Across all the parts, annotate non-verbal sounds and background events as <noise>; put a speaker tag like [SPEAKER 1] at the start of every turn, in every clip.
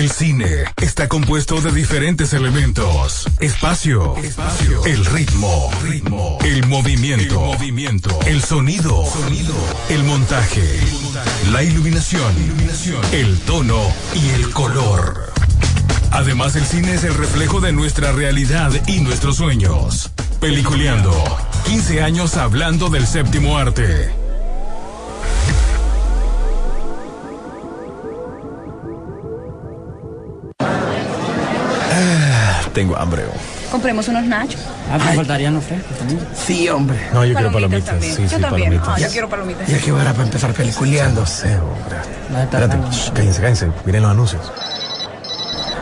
[SPEAKER 1] El cine está compuesto de diferentes elementos. Espacio, espacio, el ritmo, ritmo, el movimiento, el movimiento, el sonido, sonido, el montaje, la iluminación, iluminación, el tono y el color. Además, el cine es el reflejo de nuestra realidad y nuestros sueños. Peliculeando. 15 años hablando del séptimo arte.
[SPEAKER 2] Tengo hambre.
[SPEAKER 3] Compremos unos nachos.
[SPEAKER 4] Ah, me faltarían los frescos también.
[SPEAKER 2] Sí, hombre.
[SPEAKER 5] No, yo quiero
[SPEAKER 3] Palomitas
[SPEAKER 5] palomitas.
[SPEAKER 3] también.
[SPEAKER 5] Sí,
[SPEAKER 3] Yo
[SPEAKER 5] sí,
[SPEAKER 3] también.
[SPEAKER 5] palomitas.
[SPEAKER 3] Ah, yo quiero palomitas.
[SPEAKER 2] Ya que hora para empezar peliculeando.
[SPEAKER 5] No sé, hombre. Espérate, shh, cállense, cállense. Miren los anuncios.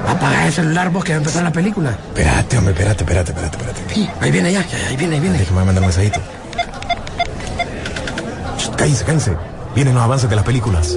[SPEAKER 2] Apaga el celular vos que va a empezar la película.
[SPEAKER 5] Espérate, hombre, espérate, espérate, espérate, espérate.
[SPEAKER 2] Sí, ahí viene ya, ya, ahí viene, ahí viene.
[SPEAKER 5] Déjame mandar un mensajito. Shh, cállense, cállense. Vienen los avances de las películas.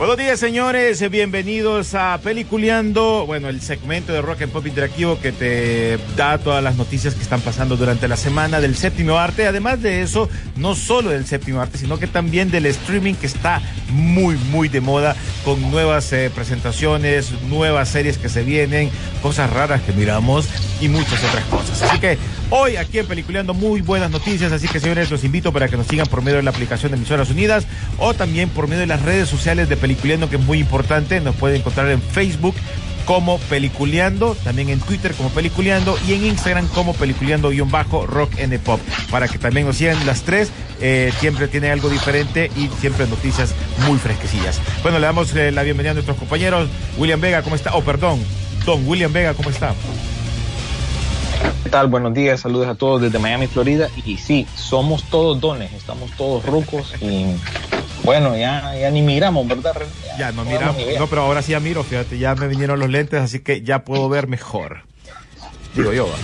[SPEAKER 6] Buenos días, señores. Bienvenidos a Peliculeando. Bueno, el segmento de Rock and Pop Interactivo que te da todas las noticias que están pasando durante la semana del séptimo arte. Además de eso, no solo del séptimo arte, sino que también del streaming que está muy, muy de moda con nuevas eh, presentaciones, nuevas series que se vienen, cosas raras que miramos y muchas otras cosas. Así que hoy aquí en Peliculeando muy buenas noticias. Así que, señores, los invito para que nos sigan por medio de la aplicación de Emisoras Unidas o también por medio de las redes sociales de Peliculeando, que es muy importante. Nos pueden encontrar en Facebook como Peliculeando, también en Twitter como Peliculeando y en Instagram como Peliculeando-Rock N Pop. Para que también nos sigan las tres, eh, siempre tiene algo diferente y siempre noticias muy fresquecillas. Bueno, le damos eh, la bienvenida a nuestros compañeros. William Vega, ¿cómo está? Oh, perdón, Don William Vega, ¿cómo está?
[SPEAKER 7] ¿Qué tal? Buenos días, saludos a todos desde Miami, Florida. Y sí, somos todos dones, estamos todos rucos y bueno, ya, ya ni miramos, ¿verdad?
[SPEAKER 6] Ya, no
[SPEAKER 7] damos
[SPEAKER 6] miramos. No, pero ahora sí ya miro, fíjate, ya me vinieron los lentes, así que ya puedo ver mejor. Digo yo, va.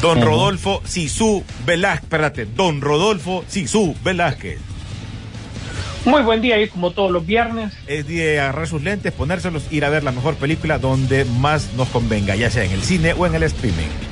[SPEAKER 6] Don. Rodolfo Sisu Velázquez, espérate, Don Rodolfo Sisu Velázquez.
[SPEAKER 8] Muy buen día y como todos los viernes.
[SPEAKER 6] Es de agarrar sus lentes, ponérselos, ir a ver la mejor película donde más nos convenga, ya sea en el cine o en el streaming.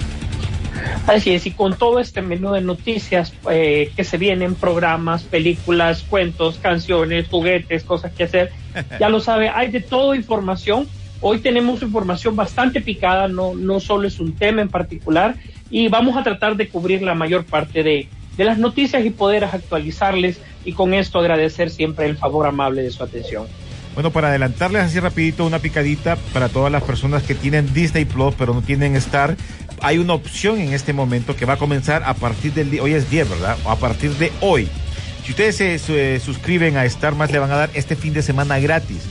[SPEAKER 8] Así es, y con todo este menú de noticias eh, que se vienen, programas, películas, cuentos, canciones, juguetes, cosas que hacer, <laughs> ya lo sabe, hay de todo información. Hoy tenemos información bastante picada, no, no solo es un tema en particular, y vamos a tratar de cubrir la mayor parte de, de las noticias y poder actualizarles, y con esto agradecer siempre el favor amable de su atención.
[SPEAKER 6] Bueno, para adelantarles así rapidito una picadita para todas las personas que tienen Disney Plus pero no tienen Star, hay una opción en este momento que va a comenzar a partir del día, hoy es 10, ¿verdad? A partir de hoy. Si ustedes se eh, suscriben a Star más le van a dar este fin de semana gratis.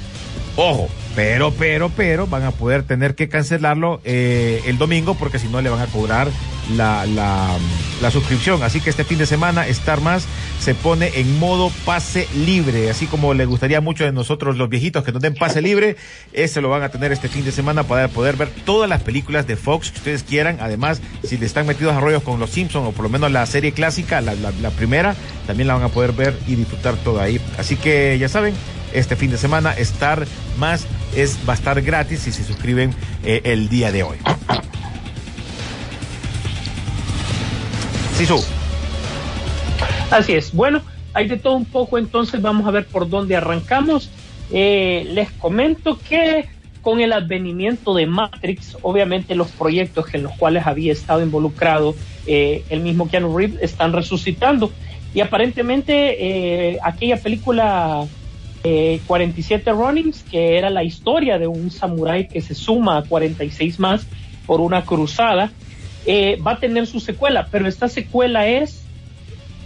[SPEAKER 6] Ojo, pero, pero, pero van a poder tener que cancelarlo eh, el domingo porque si no le van a cobrar la, la, la suscripción. Así que este fin de semana Star Más se pone en modo pase libre, así como le gustaría mucho de nosotros los viejitos que nos den pase libre, ese lo van a tener este fin de semana para poder ver todas las películas de Fox que ustedes quieran. Además, si le están metidos a rollos con los Simpsons o por lo menos la serie clásica, la, la- primera, también la van a poder ver y disfrutar todo ahí. Así que ya saben, este fin de semana Star Más es, va a estar gratis si se suscriben eh, el día de hoy.
[SPEAKER 8] Así es. Bueno, hay de todo un poco, entonces vamos a ver por dónde arrancamos. Eh, les comento que con el advenimiento de Matrix, obviamente los proyectos en los cuales había estado involucrado eh, el mismo Keanu Reeves están resucitando. Y aparentemente eh, aquella película eh, 47 Runnings, que era la historia de un samurái que se suma a 46 más por una cruzada, eh, va a tener su secuela, pero esta secuela es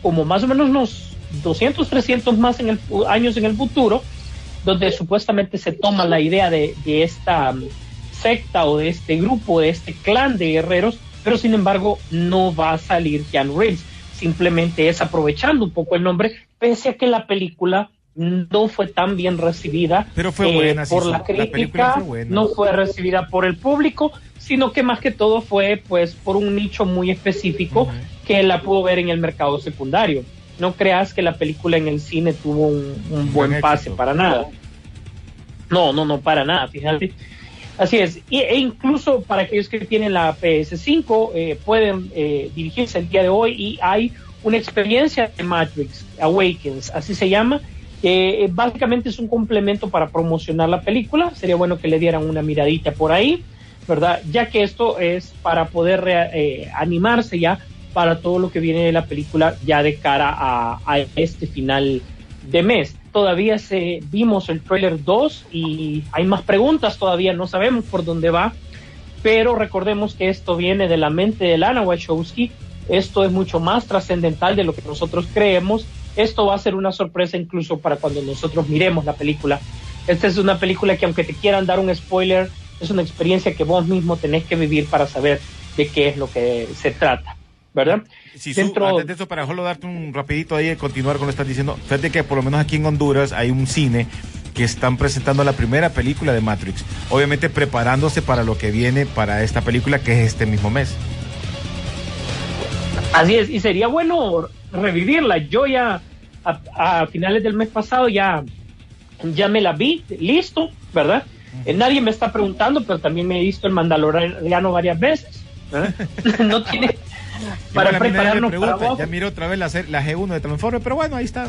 [SPEAKER 8] como más o menos unos 200, 300 más en el, años en el futuro, donde supuestamente se toma la idea de, de esta um, secta o de este grupo, de este clan de guerreros, pero sin embargo no va a salir Keanu Reeves. Simplemente es aprovechando un poco el nombre, pese a que la película no fue tan bien recibida
[SPEAKER 6] Pero fue
[SPEAKER 8] eh,
[SPEAKER 6] buena,
[SPEAKER 8] por
[SPEAKER 6] sí.
[SPEAKER 8] la crítica,
[SPEAKER 6] fue buena.
[SPEAKER 8] no fue recibida por el público, sino que más que todo fue pues por un nicho muy específico que la pudo ver en el mercado secundario. No creas que la película en el cine tuvo un, un buen
[SPEAKER 6] Buen
[SPEAKER 8] pase, para nada. No, no, no, para nada, fíjate. Así es, e incluso para aquellos que tienen la PS5 eh, pueden eh, dirigirse el día de hoy y hay una experiencia de Matrix Awakens, así se llama. que, eh, básicamente es un complemento para promocionar la película. Sería bueno que le dieran una miradita por ahí, ¿verdad? Ya que esto es para poder eh, animarse ya para todo lo que viene de la película ya de cara a, este final de mes. Todavía se vimos el trailer 2 y hay más preguntas todavía, no sabemos por dónde va, pero recordemos que esto viene de la mente de Lana Wachowski, esto es mucho más trascendental de lo que nosotros creemos, esto va a ser una sorpresa incluso para cuando nosotros miremos la película. Esta es una película que aunque te quieran dar un spoiler, es una experiencia que vos mismo tenés que vivir para saber de qué es lo que se trata, ¿verdad?
[SPEAKER 6] Si
[SPEAKER 8] Dentro-
[SPEAKER 6] antes de eso, para solo darte un rapidito ahí, continuar con lo que estás diciendo, fíjate que por lo menos aquí en Honduras hay un cine que están presentando la primera película de Matrix, obviamente preparándose para lo que viene para esta película que es este mismo mes.
[SPEAKER 8] Así es, y sería bueno revivirla. Yo ya a, a finales del mes pasado ya, ya me la vi, listo, ¿verdad? Eh, nadie me está preguntando, pero también me he visto el Mandaloriano varias veces. ¿verdad? <laughs> no tiene para prepararnos para
[SPEAKER 6] pregunta,
[SPEAKER 8] vos.
[SPEAKER 6] ya miro otra vez la, la G1 de Transformers, pero bueno, ahí está.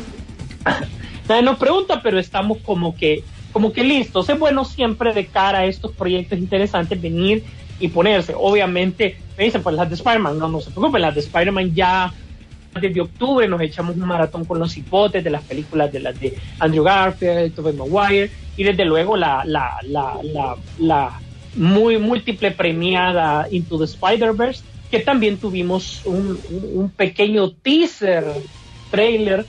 [SPEAKER 6] <laughs>
[SPEAKER 8] Nadie nos pregunta, pero estamos como que, como que listos. Es bueno siempre de cara a estos proyectos interesantes venir y ponerse. Obviamente, me dicen, pues las de Spider-Man, no, no se preocupen, las de Spider-Man ya desde octubre nos echamos un maratón con los hipotes de las películas de las de Andrew Garfield, Tobey Maguire y desde luego la, la, la, la, la muy múltiple premiada Into the Spider-Verse que también tuvimos un, un- pequeño teaser trailer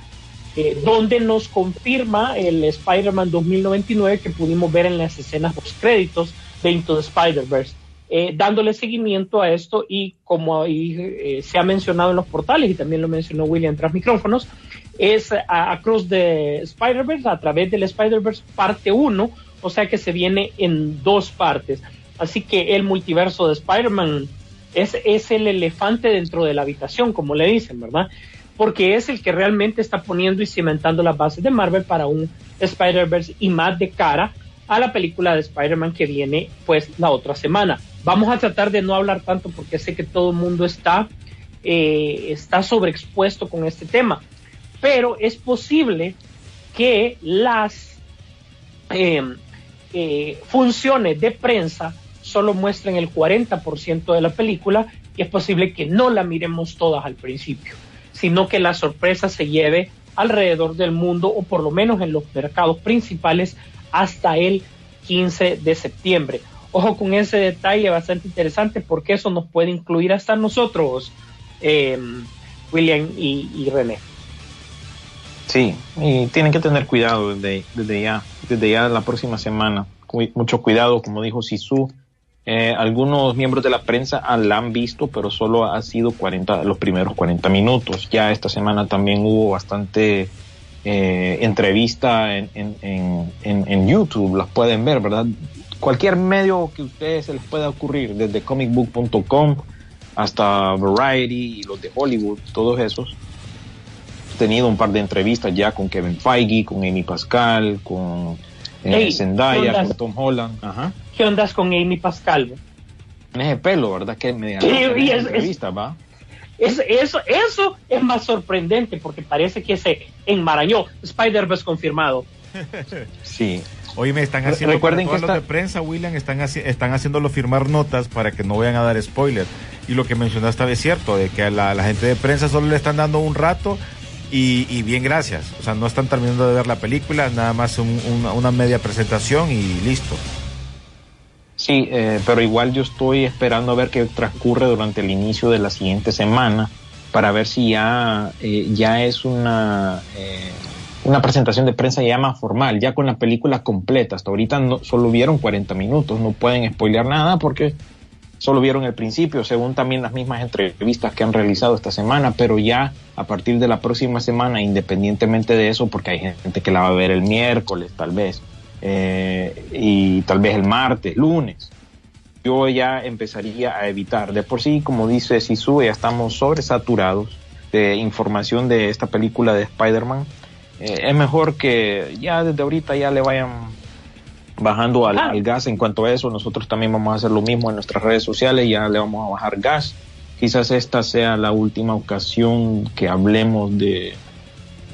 [SPEAKER 8] eh, donde nos confirma el Spider-Man 2099 que pudimos ver en las escenas post créditos de Into the Spider-Verse. Eh, dándole seguimiento a esto y como ahí, eh, se ha mencionado en los portales y también lo mencionó William tras micrófonos, es a- Across the Spider-Verse, a través del Spider-Verse parte 1, o sea que se viene en dos partes. Así que el multiverso de Spider-Man es, es el elefante dentro de la habitación, como le dicen, ¿verdad? Porque es el que realmente está poniendo y cimentando las bases de Marvel para un Spider-Verse y más de cara a la película de Spider-Man que viene pues la otra semana. Vamos a tratar de no hablar tanto porque sé que todo el mundo está, eh, está sobreexpuesto con este tema, pero es posible que las eh, eh, funciones de prensa solo muestren el 40% de la película y es posible que no la miremos todas al principio, sino que la sorpresa se lleve alrededor del mundo o por lo menos en los mercados principales hasta el 15 de septiembre. Ojo con ese detalle bastante interesante porque eso nos puede incluir hasta nosotros, eh, William y, y René.
[SPEAKER 7] Sí, y tienen que tener cuidado desde, ya, desde ya la próxima semana. Mucho cuidado, como dijo Sisu. Eh, algunos miembros de la prensa ah, la han visto, pero solo ha sido 40, los primeros 40 minutos. Ya esta semana también hubo bastante eh, entrevista en, en, en, en- YouTube, las pueden ver, ¿verdad? Cualquier medio que a ustedes se les pueda ocurrir, desde comicbook.com hasta Variety y los de Hollywood, todos esos tenido un par de entrevistas ya con Kevin Feige, con Amy Pascal, con eh,
[SPEAKER 8] Ey, ¿qué
[SPEAKER 7] Zendaya, con Tom Holland. Ajá.
[SPEAKER 8] ¿Qué ondas con Amy Pascal?
[SPEAKER 7] En ese pelo, ¿verdad? Que me
[SPEAKER 8] Sí, y es-
[SPEAKER 7] entrevista, ¿va?
[SPEAKER 8] Es, eso, eso es más sorprendente porque parece que se enmarañó. Spider-Verse confirmado. <laughs>
[SPEAKER 7] Sí.
[SPEAKER 6] Hoy me están haciendo
[SPEAKER 7] Recuerden que
[SPEAKER 6] todos los de prensa, William, están, haci- están haciéndolo firmar notas para que no vayan a dar spoiler. Y lo que mencionaste es cierto, de que a la, la gente de prensa solo le están dando un rato y, y bien gracias. O sea, no están terminando de ver la película, nada más un- una, una media presentación y listo.
[SPEAKER 7] Sí, eh, pero igual yo estoy esperando a ver qué transcurre durante el inicio de la siguiente semana para ver si ya, eh, ya es una, eh, una presentación de prensa ya más formal, ya con la película completa. Hasta ahorita no, solo vieron 40 minutos, no pueden spoilear nada porque solo vieron el principio, según también las mismas entrevistas que han realizado esta semana, pero ya a partir de la próxima semana, independientemente de eso, porque hay gente que la va a ver el miércoles tal vez, eh, y tal vez el martes, lunes, yo ya empezaría a evitar. De por sí, como dice Sisu, ya estamos sobresaturados de información de esta película de Spider-Man. Eh, es mejor que ya desde ahorita ya le vayan bajando al, al, gas en cuanto a eso. Nosotros también vamos a hacer lo mismo en nuestras redes sociales, ya le vamos a bajar gas. Quizás esta sea la última ocasión que hablemos de,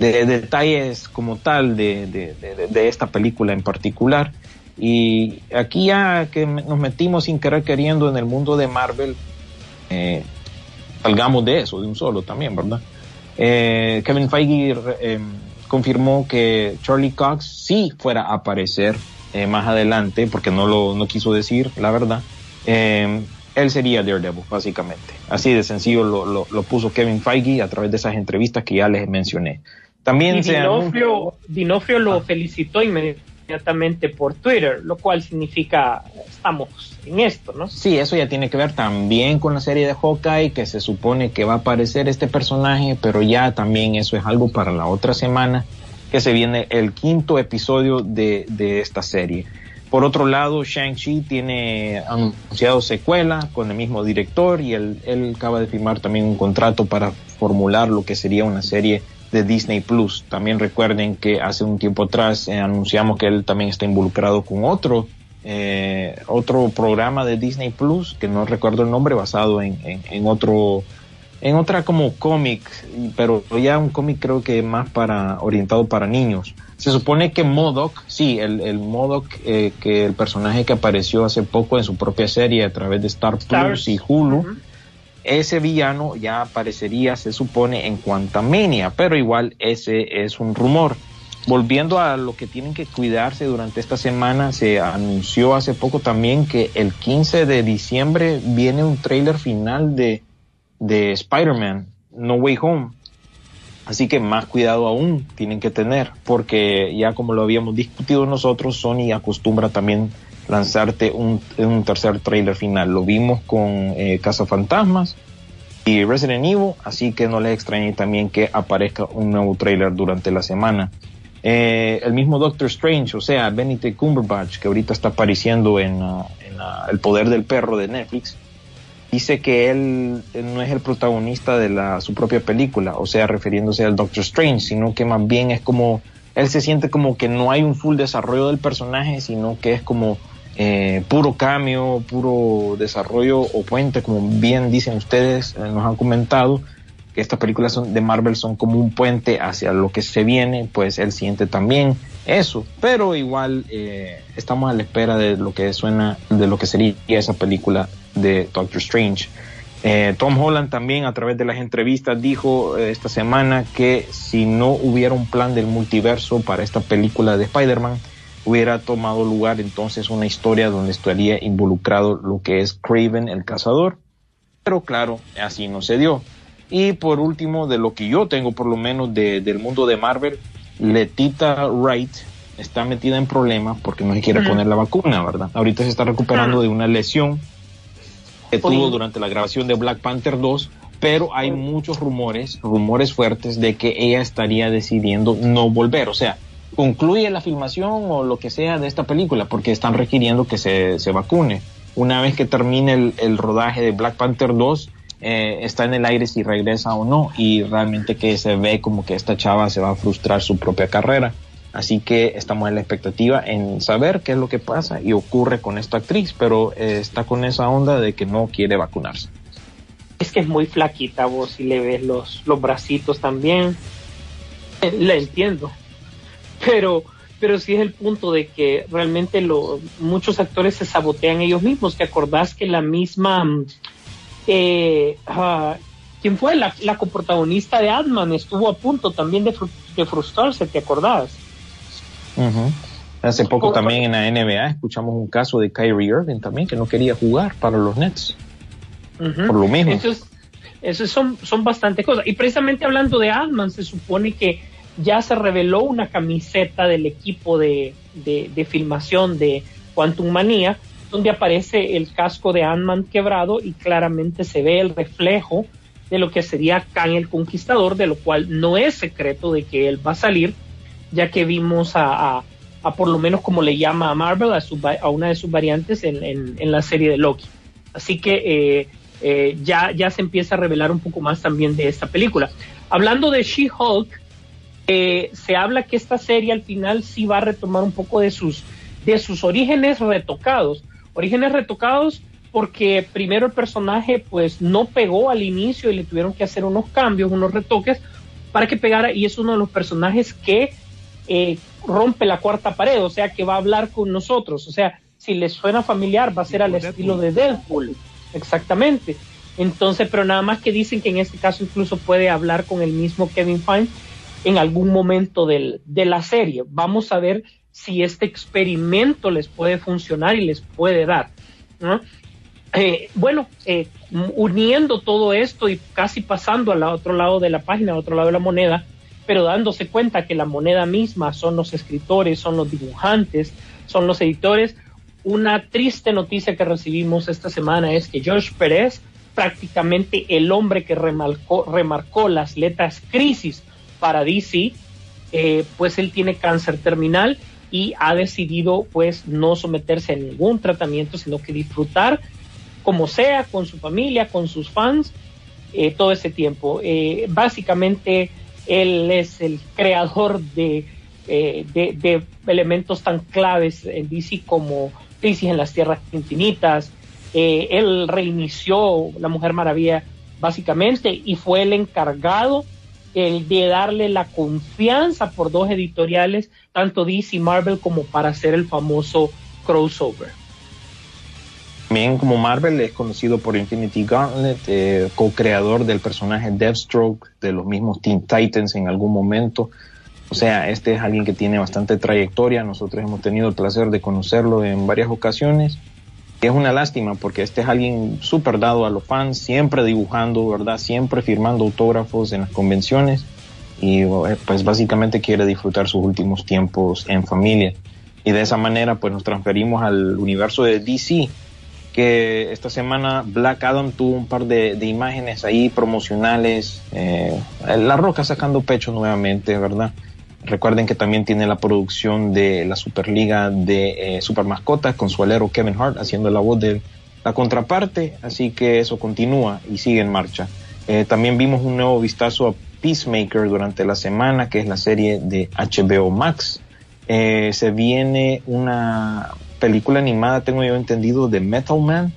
[SPEAKER 7] de, detalles como tal de, de, de, esta película en particular. Y aquí ya que nos metimos sin querer queriendo en el mundo de Marvel, eh, salgamos de eso, de un solo también, ¿verdad? Eh, Kevin Feige eh, confirmó que Charlie Cox sí fuera a aparecer eh, más adelante, porque no lo no quiso decir, la verdad. Eh, él sería Daredevil, básicamente. Así de sencillo lo, lo, lo, puso Kevin Feige a través de esas entrevistas que ya les mencioné. También
[SPEAKER 8] y Dinofrio, Dinofrio lo ah. felicitó inmediatamente por Twitter, lo cual significa estamos en esto, ¿no?
[SPEAKER 7] Sí, eso ya tiene que ver también con la serie de Hawkeye, que se supone que va a aparecer este personaje, pero ya también eso es algo para la otra semana, que se viene el quinto episodio de, de esta serie. Por otro lado, Shang-Chi tiene anunciado secuela con el mismo director y él, él acaba de firmar también un contrato para formular lo que sería una serie de Disney Plus. También recuerden que hace un tiempo atrás eh, anunciamos que él también está involucrado con otro eh, otro programa de Disney Plus que no recuerdo el nombre basado en, en, en otro en otra como cómic pero ya un cómic creo que más para orientado para niños. Se supone que Modoc sí el, el Modoc eh, que el personaje que apareció hace poco en su propia serie a través de Star Plus y Hulu uh -huh ese villano ya aparecería, se supone, en Quantumania, pero igual ese es un rumor. Volviendo a lo que tienen que cuidarse durante esta semana, se anunció hace poco también que el 15 de diciembre viene un trailer final de, de Spider-Man, No Way Home. Así que más cuidado aún tienen que tener, porque ya como lo habíamos discutido nosotros, Sony acostumbra también lanzarte un, un tercer trailer final. Lo vimos con eh, Fantasmas y Resident Evil, así que no les extrañe también que aparezca un nuevo trailer durante la semana. Eh, el mismo Doctor Strange, o sea, Benedict Cumberbatch, que ahorita está apareciendo en, uh, El Poder del Perro de Netflix, dice que él, no es el protagonista de la, su propia película, o sea, refiriéndose al Doctor Strange, sino que más bien es como, él se siente como que no hay un full desarrollo del personaje, sino que es como eh, puro cambio, puro desarrollo o puente, como bien dicen ustedes, eh, nos han comentado que estas películas son, de Marvel son como un puente hacia lo que se viene, pues él siente también eso, pero igual eh, estamos a la espera de lo que suena, de lo que sería esa película de Doctor Strange. Eh, Tom Holland también a través de las entrevistas dijo esta semana que si no hubiera un plan del multiverso para esta película de Spider-Man, hubiera tomado lugar entonces una historia donde estaría involucrado lo que es Craven el cazador. Pero claro, así no se dio. Y por último, de lo que yo tengo por lo menos de, del mundo de Marvel, Letita Wright está metida en problemas porque no se quiere uh -huh. poner la vacuna, ¿verdad? Ahorita se está recuperando uh -huh. de una lesión que tuvo durante la grabación de Black Panther 2, pero hay muchos rumores, rumores fuertes de que ella estaría decidiendo no volver. O sea, concluye la filmación o lo que sea de esta película porque están requiriendo que se, se vacune. Una vez que termine el, el, rodaje de Black Panther 2, eh, está en el aire si regresa o no y realmente que se ve como que esta chava se va a frustrar su propia carrera. Así que estamos en la expectativa en saber qué es lo que pasa y ocurre con esta actriz, pero eh, está con esa onda de que no quiere vacunarse.
[SPEAKER 8] Es que es muy flaquita vos y le ves los, los bracitos también. Eh, la entiendo pero pero sí es el punto de que realmente lo, muchos actores se sabotean ellos mismos. ¿Te acordás que la misma, eh, uh, ¿quién fue? La, la coprotagonista de Adman estuvo a punto también de, de frustrarse, ¿te acordás?
[SPEAKER 7] Uh -huh. Hace poco o, también en la NBA escuchamos un caso de Kyrie Irving también que no quería jugar para los Nets. Uh -huh. Por lo mismo.
[SPEAKER 8] Entonces, son, son bastantes cosas. Y precisamente hablando de Adman, se supone que ya se reveló una camiseta del equipo de, de, filmación de Quantum Manía, donde aparece el casco de Ant-Man quebrado y claramente se ve el reflejo de lo que sería Kang el Conquistador, de lo cual no es secreto de que él va a salir, ya que vimos a, a, por lo menos como le llama a Marvel, a, a una de sus variantes en, en, la serie de Loki. Así que eh, eh, ya, ya se empieza a revelar un poco más también de esta película. Hablando de She-Hulk, eh, se habla que esta serie al final sí va a retomar un poco de sus, de sus orígenes retocados. Orígenes retocados porque primero el personaje pues no pegó al inicio y le tuvieron que hacer unos cambios, unos retoques para que pegara y es uno de los personajes que eh, rompe la cuarta pared, o sea que va a hablar con nosotros, o sea, si les suena familiar va a ser al estilo de Deadpool, exactamente. Entonces, pero nada más que dicen que en este caso incluso puede hablar con el mismo Kevin Feige en algún momento del, de la serie. Vamos a ver si este experimento les puede funcionar y les puede dar. Eh, bueno, eh, uniendo todo esto y casi pasando al otro lado de la página, al otro lado de la moneda, pero dándose cuenta que la moneda misma son los escritores, son los dibujantes, son los editores. Una triste noticia que recibimos esta semana es que George Pérez, prácticamente el hombre que remarcó, remarcó las letras crisis para DC, eh, pues él tiene cáncer terminal y ha decidido pues no someterse a ningún tratamiento, sino que disfrutar como sea, con su familia, con sus fans, eh, todo ese tiempo. Eh, básicamente él es el creador de, de, elementos tan claves en DC como Crisis en las Tierras Infinitas. él reinició La Mujer Maravilla básicamente y fue el encargado el de darle la confianza por dos editoriales, tanto DC y Marvel, como para hacer el famoso crossover.
[SPEAKER 7] También como Marvel es conocido por Infinity Gauntlet, eh, co-creador del personaje Deathstroke, de los mismos Teen Titans en algún momento. O sea, este es alguien que tiene bastante trayectoria. Nosotros hemos tenido el placer de conocerlo en varias ocasiones es una lástima porque este es alguien súper dado a los fans, siempre dibujando, ¿verdad? Siempre firmando autógrafos en las convenciones y eh, pues básicamente quiere disfrutar sus últimos tiempos en familia. Y de esa manera pues nos transferimos al universo de DC, que esta semana Black Adam tuvo un par de, imágenes ahí promocionales, eh, La Roca sacando pecho nuevamente, ¿verdad? Recuerden que también tiene la producción de la Superliga de eh, Super Mascotas con su alero Kevin Hart haciendo la voz de la contraparte, así que eso continúa y sigue en marcha. Eh, también vimos un nuevo vistazo a Peacemaker durante la semana, que es la serie de HBO Max. Eh, se viene una película animada, tengo yo entendido, de Metal Man.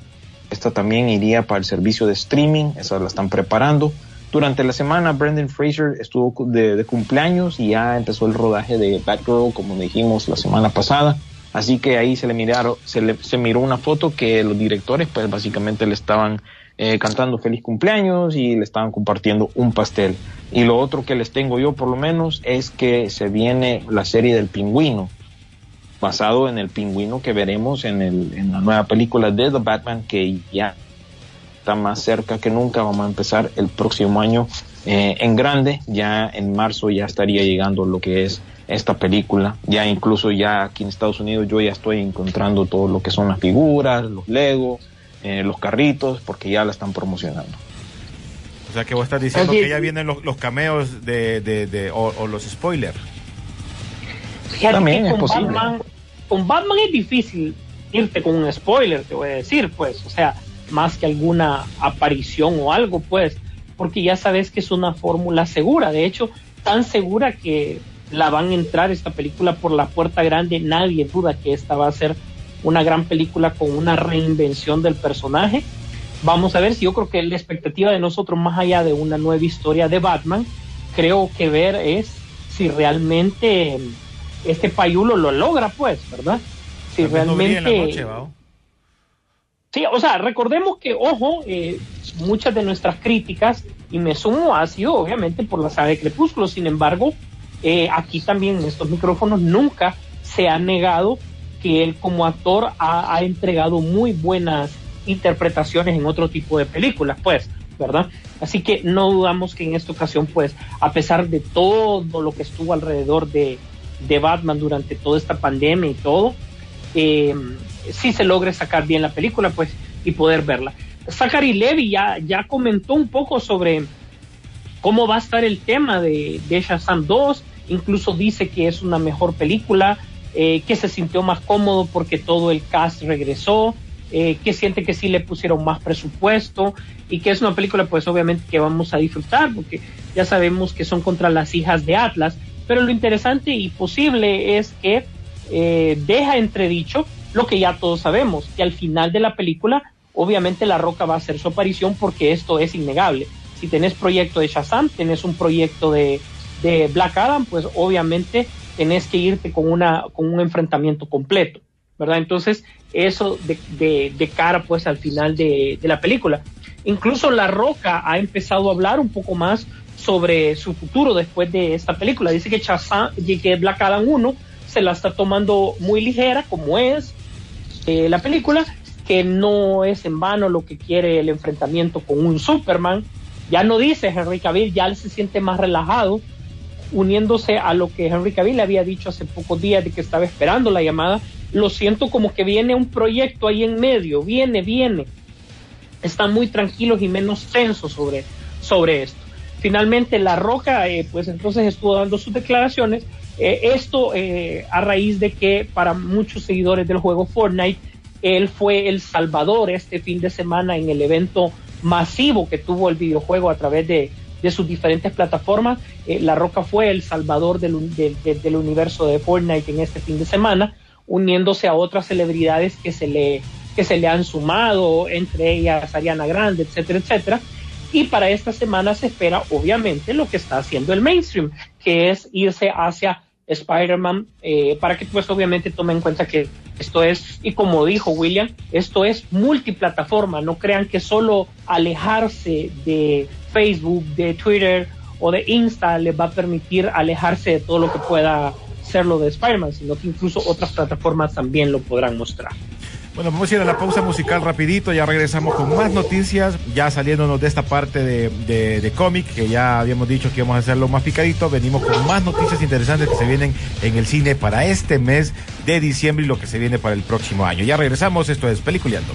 [SPEAKER 7] Esta también iría para el servicio de streaming, esa la están preparando. Durante la semana, Brendan Fraser estuvo de, cumpleaños y ya empezó el rodaje de Batgirl, como dijimos la semana pasada. Así que ahí se le miraron, se, le, miró una foto que los directores, pues básicamente le estaban eh, cantando feliz cumpleaños y le estaban compartiendo un pastel. Y lo otro que les tengo yo, por lo menos, es que se viene la serie del pingüino, basado en el pingüino que veremos en, el, en la nueva película de The Batman, que ya está más cerca que nunca. Vamos a empezar el próximo año eh, en grande. Ya en marzo ya estaría llegando lo que es esta película. Ya incluso ya aquí en Estados Unidos yo ya estoy encontrando todo lo que son las figuras, los Legos, eh, los carritos, porque ya la están promocionando.
[SPEAKER 6] O sea que vos estás diciendo que ya vienen los, cameos de, de, o, los spoilers.
[SPEAKER 8] También es posible. con Batman es difícil irte con un spoiler, te voy a decir, pues, o sea, más que alguna aparición o algo, pues, porque ya sabes que es una fórmula segura, de hecho, tan segura que la van a entrar esta película por la puerta grande, nadie duda que esta va a ser una gran película con una reinvención del personaje. Vamos a ver si yo creo que la expectativa de nosotros, más allá de una nueva historia de Batman, creo que ver es si realmente este payulo lo logra, pues, ¿verdad? Si realmente... Sí, o sea, recordemos que, ojo, eh, muchas de nuestras críticas, y me sumo, ha sido obviamente por la saga de Crepúsculo, sin embargo, eh, aquí también en estos micrófonos nunca se ha negado que él como actor ha, entregado muy buenas interpretaciones en otro tipo de películas, pues ¿verdad? Así que no dudamos que en esta ocasión, pues, a pesar de todo lo que estuvo alrededor de, de Batman durante toda esta pandemia y todo, eh, sí se logre sacar bien la película, pues, y poder verla. Zachary Levy ya, ya comentó un poco sobre cómo va a estar el tema de, de Shazam 2, incluso dice que es una mejor película, eh, que se sintió más cómodo porque todo el cast regresó, eh, que siente que sí le pusieron más presupuesto y que es una película pues obviamente que vamos a disfrutar porque ya sabemos que son contra las hijas de Atlas, pero lo interesante y posible es que eh, deja entredicho lo que ya todos sabemos, que al final de la película obviamente La Roca va a hacer su aparición porque esto es innegable. Si tenés proyecto de Shazam, tenés un proyecto de, de Black Adam, pues obviamente tenés que irte con, una, con un enfrentamiento completo. ¿verdad? Entonces, eso de, de, cara pues al final de, de, la película. Incluso La Roca ha empezado a hablar un poco más sobre su futuro después de esta película. Dice que, Shazam, que Black Adam 1 se la está tomando muy ligera, como es eh, la película, que no es en vano lo que quiere el enfrentamiento con un Superman. Ya no dice Henry Cavill, ya se siente más relajado, uniéndose a lo que Henry Cavill había dicho hace pocos días de que estaba esperando la llamada lo siento como que viene un proyecto ahí en medio, viene, viene. Están muy tranquilos y menos tensos sobre, sobre esto. Finalmente, La Roca, eh, pues entonces estuvo dando sus declaraciones. Eh, esto eh, a raíz de que para muchos seguidores del juego Fortnite, él fue el salvador este fin de semana en el evento masivo que tuvo el videojuego a través de, de sus diferentes plataformas. la Roca fue el salvador del, del, del universo de Fortnite en este fin de semana uniéndose a otras celebridades que se le, que se le han sumado, entre ellas Ariana Grande, etcétera, etcétera. Y para esta semana se espera, obviamente, lo que está haciendo el mainstream, que es irse hacia Spider-Man, eh, para que pues obviamente tome en cuenta que esto es, y como dijo William, esto es multiplataforma, no crean que solo alejarse de Facebook, de Twitter o de Insta les va a permitir alejarse de todo lo que pueda ser lo de Spider-Man, sino que incluso otras plataformas también lo podrán mostrar.
[SPEAKER 6] Bueno, vamos a ir a la pausa musical rapidito, ya regresamos con más noticias, ya saliéndonos de esta parte de, de, cómic, que ya habíamos dicho que íbamos a hacerlo más picadito, venimos con más noticias interesantes que se vienen en el cine para este mes de diciembre y lo que se viene para el próximo año. Ya regresamos, esto es Peliculeando.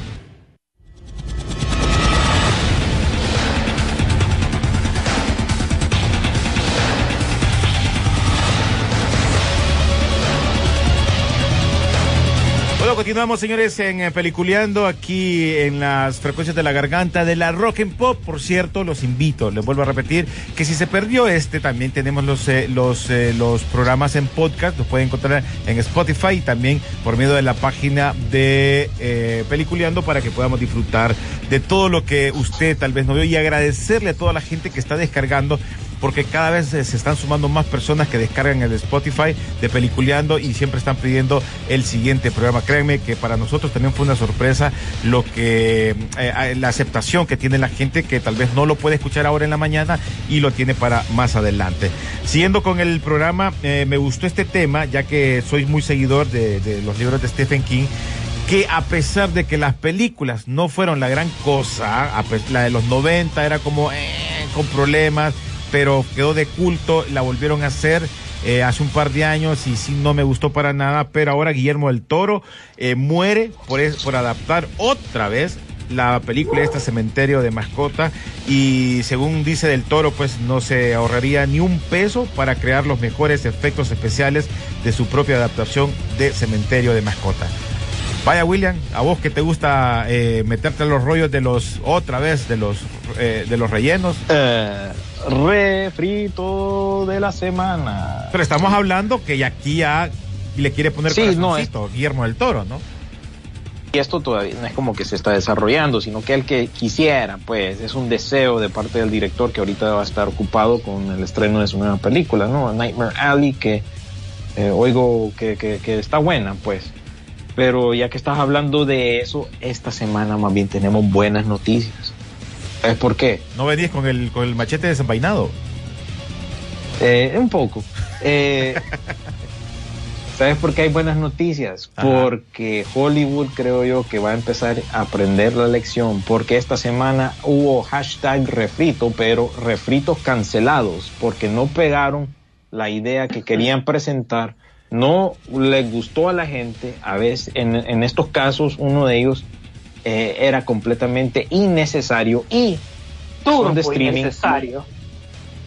[SPEAKER 6] Continuamos, señores, en eh, Peliculeando, aquí en las frecuencias de la garganta de la Rock and Pop. Por cierto, los invito, les vuelvo a repetir, que si se perdió este, también tenemos los, eh, los, eh, los programas en podcast, los pueden encontrar en Spotify y también por medio de la página de eh, Peliculeando para que podamos disfrutar de todo lo que usted tal vez no vio y agradecerle a toda la gente que está descargando porque cada vez se están sumando más personas que descargan el Spotify de Peliculeando y siempre están pidiendo el siguiente programa. Créanme que para nosotros también fue una sorpresa lo que eh, la aceptación que tiene la gente que tal vez no lo puede escuchar ahora en la mañana y lo tiene para más adelante. Siguiendo con el programa, eh, me gustó este tema ya que soy muy seguidor de, los libros de Stephen King que a pesar de que las películas no fueron la gran cosa, la de los 90 era como eh, con problemas, pero quedó de culto, la volvieron a hacer. Eh, hace un par de años y sí no me gustó para nada, pero ahora Guillermo del Toro eh, muere por, por adaptar otra vez la película este cementerio de mascota y según dice del toro pues no se ahorraría ni un peso para crear los mejores efectos especiales de su propia adaptación de cementerio de mascota. Vaya William, a vos que te gusta eh, meterte en los rollos de los otra vez de los eh, de los rellenos.
[SPEAKER 7] Eh, refrito de la semana.
[SPEAKER 6] Pero estamos hablando que aquí ya le quiere poner
[SPEAKER 7] sí, no, es...
[SPEAKER 6] Guillermo del Toro, ¿no?
[SPEAKER 7] Y esto todavía no es como que se está desarrollando, sino que el que quisiera, pues, es un deseo de parte del director que ahorita va a estar ocupado con el estreno de su nueva película, ¿no? Nightmare Alley, que eh, oigo que, que, que está buena, pues. Pero ya que estás hablando de eso, esta semana más bien tenemos buenas noticias. ¿Es por qué?
[SPEAKER 6] ¿No venís con el, con el machete desenvainado?
[SPEAKER 7] Eh, un poco. Eh, <laughs> ¿Sabes por qué hay buenas noticias?
[SPEAKER 6] Ajá.
[SPEAKER 7] Porque Hollywood creo yo que va a empezar a aprender la lección, porque esta semana hubo hashtag refrito, pero refritos cancelados, porque no pegaron la idea que querían presentar, no les gustó a la gente, a veces en, en estos casos uno de ellos eh, era completamente innecesario y son de streaming.
[SPEAKER 8] innecesario.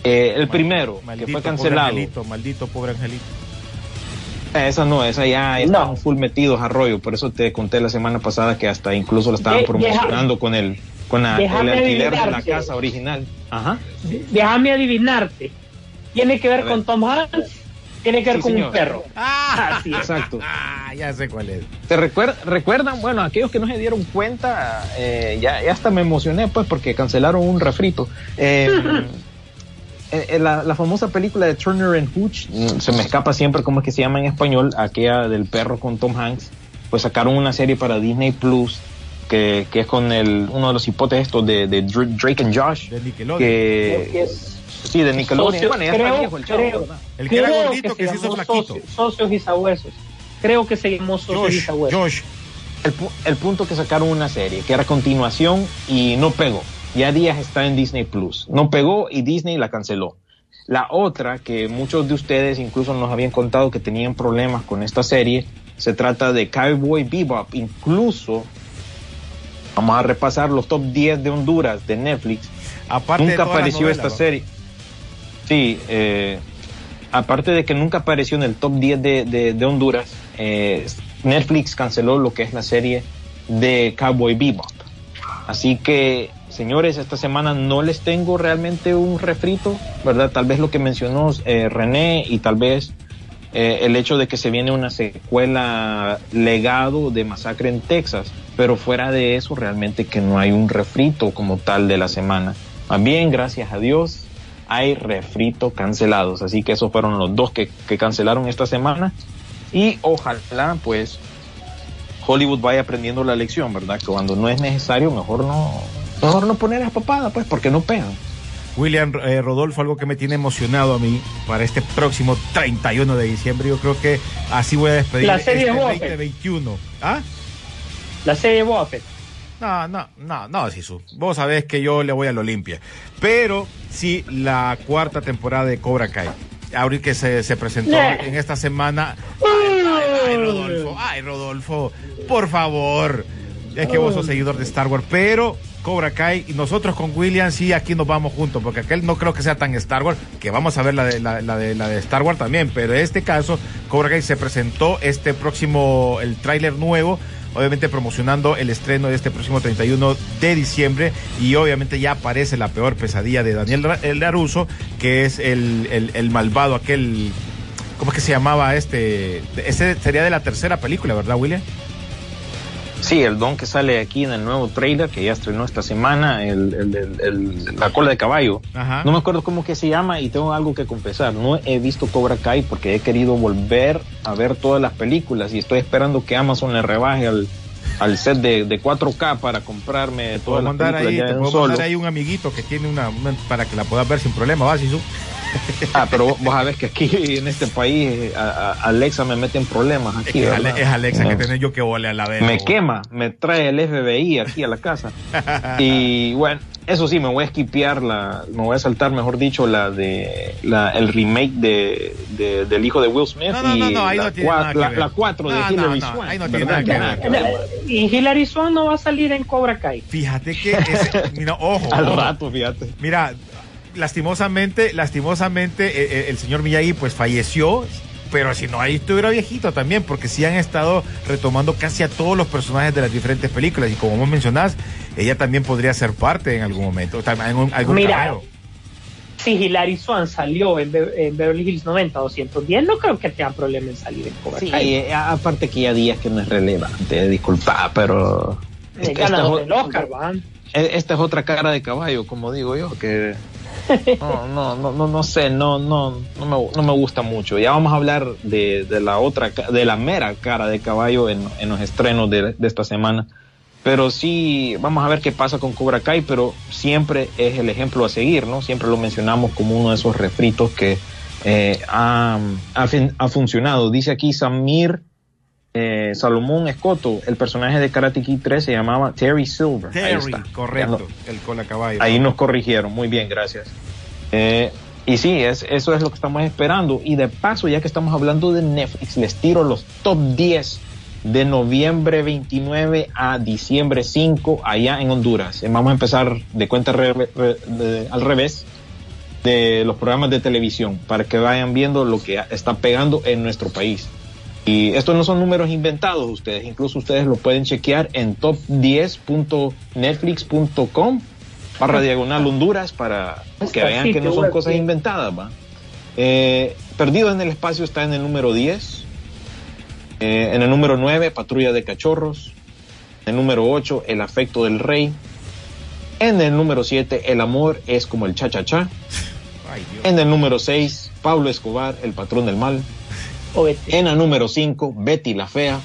[SPEAKER 7] Eh, el primero,
[SPEAKER 6] Maldito,
[SPEAKER 7] que fue
[SPEAKER 6] pobre
[SPEAKER 7] cancelado.
[SPEAKER 6] Angelito, maldito pobre Angelito.
[SPEAKER 7] Eh, Esa no, esa ya
[SPEAKER 8] No.
[SPEAKER 7] están full metidos a rollo, por eso te conté la semana pasada que hasta incluso la estaban
[SPEAKER 8] De-
[SPEAKER 7] promocionando con el con la- el alquiler de la casa original. Ajá.
[SPEAKER 8] Déjame adivinarte. Tiene que ver
[SPEAKER 7] A ver.
[SPEAKER 8] con Tom Hanks, tiene que ver
[SPEAKER 7] Sí,
[SPEAKER 8] con
[SPEAKER 7] señor.
[SPEAKER 8] un perro. <laughs>
[SPEAKER 6] Ah,
[SPEAKER 8] Así es.
[SPEAKER 7] Exacto. <laughs>
[SPEAKER 6] ah, ya sé cuál es.
[SPEAKER 7] ¿Te recuer- recuerdan? Bueno, aquellos que no se dieron cuenta, eh, ya, ya hasta me emocioné pues porque cancelaron un refrito. Eh, <laughs> eh, eh, la, la famosa película de Turner and Hooch, mm, se me escapa siempre cómo es que se llama en español, aquella del perro con Tom Hanks, pues sacaron una serie para Disney Plus que, que es con el, uno de los hipotes estos de, de Dr- Drake and Josh.
[SPEAKER 6] De Nickelodeon.
[SPEAKER 7] Que,
[SPEAKER 8] Que es
[SPEAKER 7] sí, de Nickelodeon.
[SPEAKER 8] creo-
[SPEAKER 7] viejo el chavo,
[SPEAKER 8] creo-
[SPEAKER 7] ¿verdad?
[SPEAKER 6] El que era gordito que se hizo
[SPEAKER 8] llamó
[SPEAKER 6] flaquito.
[SPEAKER 8] socio- socios y sabuesos. Creo que se llamó socios y
[SPEAKER 6] Josh,
[SPEAKER 8] sabuesos.
[SPEAKER 6] Josh.
[SPEAKER 7] el, el punto que sacaron una serie que era continuación y no pegó. Ya días está en Disney Plus. No pegó y Disney la canceló. La otra, que muchos de ustedes incluso nos habían contado que tenían problemas con esta serie, se trata de Cowboy Bebop. Incluso, vamos a repasar los top 10 de Honduras de Netflix.
[SPEAKER 6] Aparte
[SPEAKER 7] nunca apareció esta serie. Sí, eh, aparte de que nunca apareció en el top 10 de, de- de Honduras, eh, Netflix canceló lo que es la serie de Cowboy Bebop. Así que, señores, esta semana no les tengo realmente un refrito, ¿verdad? Tal vez lo que mencionó eh, René y tal vez eh, el hecho de que se viene una secuela legado de Masacre en Texas, pero fuera de eso realmente que no hay un refrito como tal de la semana. Bien, gracias a Dios, hay refrito cancelados, así que esos fueron los dos que, que cancelaron esta semana y ojalá pues Hollywood vaya aprendiendo la lección, ¿verdad? Que cuando no es necesario, mejor no, mejor no poner a papada, pues, porque no pegan.
[SPEAKER 6] William eh, Rodolfo, algo que me tiene emocionado a mí para este próximo 31 de diciembre. Yo creo que así voy a despedir
[SPEAKER 8] La serie
[SPEAKER 6] este
[SPEAKER 8] de Buffett.
[SPEAKER 6] 2021. ¿Ah?
[SPEAKER 8] La serie Buffett.
[SPEAKER 6] No, no, no, no, Sisu. Vos sabés que yo le voy al Olimpia. Pero sí, la cuarta temporada de Cobra Kai. Ahorita que se, se presentó
[SPEAKER 8] Yeah.
[SPEAKER 6] en esta semana. Ay, ay, ay, Rodolfo, ay, Rodolfo, por favor. Es que vos sos seguidor de Star Wars, pero Cobra Kai y nosotros con William sí aquí nos vamos juntos, porque aquel no creo que sea tan Star Wars, que vamos a ver la de, la, la de, la de Star Wars también, pero en este caso Cobra Kai se presentó este próximo, el tráiler nuevo, obviamente promocionando el estreno de este próximo 31 de diciembre y obviamente ya aparece la peor pesadilla de Daniel Laruso, que es el, el, el malvado, aquel, ¿cómo es que se llamaba este? Ese sería de la tercera película, ¿verdad, William?
[SPEAKER 7] Sí, el don que sale aquí en el nuevo trailer que ya estrenó esta semana, el, el- el- la cola de caballo.
[SPEAKER 6] Ajá.
[SPEAKER 7] No me acuerdo cómo que se llama y tengo algo que confesar. No he visto Cobra Kai porque he querido volver a ver todas las películas y estoy esperando que Amazon le rebaje al, al set de, de 4K para comprarme todas las películas
[SPEAKER 6] ahí,
[SPEAKER 7] ya
[SPEAKER 6] te puedo mandar ahí un amiguito que tiene una, una- para que la puedas ver sin problema, ¿va, Sisu? <laughs>
[SPEAKER 7] Ah, pero vos vos sabés que aquí en este país a- a- Alexa me mete en problemas
[SPEAKER 6] Es,
[SPEAKER 7] aquí.
[SPEAKER 6] que
[SPEAKER 7] ¿verdad?
[SPEAKER 6] Ale- es Alexa que tenés yo que vole a la vez.
[SPEAKER 7] me quema, me trae el FBI aquí a la casa. y <laughs> bueno, eso sí, me voy a esquipear la, me voy a saltar, mejor dicho, la de la, el remake de, de- del hijo de Will Smith
[SPEAKER 6] No, no,
[SPEAKER 7] y
[SPEAKER 6] no, no, ahí
[SPEAKER 7] la,
[SPEAKER 6] no tiene
[SPEAKER 7] cua-
[SPEAKER 6] nada que
[SPEAKER 7] la-
[SPEAKER 6] ver.
[SPEAKER 7] la cuatro de
[SPEAKER 6] No, no,
[SPEAKER 7] Hilary
[SPEAKER 6] no,
[SPEAKER 7] Swank,
[SPEAKER 6] ahí no tiene
[SPEAKER 7] ¿verdad?
[SPEAKER 6] nada que ver.
[SPEAKER 8] Y Hilary Swan no va a salir en Cobra Kai.
[SPEAKER 6] Fíjate que, ese- <laughs> mira, ojo,
[SPEAKER 7] Al
[SPEAKER 6] ojo.
[SPEAKER 7] rato, fíjate.
[SPEAKER 6] Mira, lastimosamente, lastimosamente, eh, eh, el señor Miyagi pues falleció, pero si no, ahí estuviera viejito también, porque sí han estado retomando casi a todos los personajes de las diferentes películas, y como vos mencionás, ella también podría ser parte en algún momento, tam- en un- algún
[SPEAKER 8] Mira. Si Hilary Swan salió en, Be- en Beverly Hills 90 210, no creo que tenga problema en salir en Cobra
[SPEAKER 7] Sí,
[SPEAKER 8] Kai.
[SPEAKER 7] eh, aparte que ya días que no es relevante, disculpa, pero
[SPEAKER 8] Eh,
[SPEAKER 7] esta, esta
[SPEAKER 8] ganador
[SPEAKER 7] es
[SPEAKER 8] del
[SPEAKER 7] o-
[SPEAKER 8] Oscar, van.
[SPEAKER 7] eh, esta es otra cara de caballo, como digo yo, que no, no, no, no, no sé, no, no, no me, no me gusta mucho. Ya vamos a hablar de, de la otra, de la mera cara de caballo en, en los estrenos de, de esta semana. Pero sí, vamos a ver qué pasa con Cobra Kai, pero siempre es el ejemplo a seguir, ¿no? Siempre lo mencionamos como uno de esos refritos que eh, ha, ha ha funcionado. Dice aquí Samir eh, Salomón Escoto, el personaje de Karate Kid 3 se llamaba Terry Silver. Ahí
[SPEAKER 6] Terry,
[SPEAKER 7] está.
[SPEAKER 6] correcto, el cola caballo.
[SPEAKER 7] Ahí nos corrigieron, muy bien, gracias. Eh, y sí, es, eso es lo que estamos esperando. Y de paso, ya que estamos hablando de Netflix, les tiro los top 10 de noviembre 29 a diciembre 5 allá en Honduras. Eh, Vamos a empezar de cuenta re- re- de- al revés de los programas de televisión para que vayan viendo lo que está pegando en nuestro país. Y estos no son números inventados ustedes, incluso ustedes lo pueden chequear en top10.netflix.com barra diagonal Honduras para que vean que no son cosas inventadas. ¿va? Eh, Perdido en el espacio está en el número 10. Eh, en el número 9, Patrulla de Cachorros. En el número 8, El afecto del rey. En el número 7, El amor es como el cha-cha-cha. En el número 6, Pablo Escobar, el patrón del mal.
[SPEAKER 8] O.
[SPEAKER 7] En la número 5, Betty la Fea.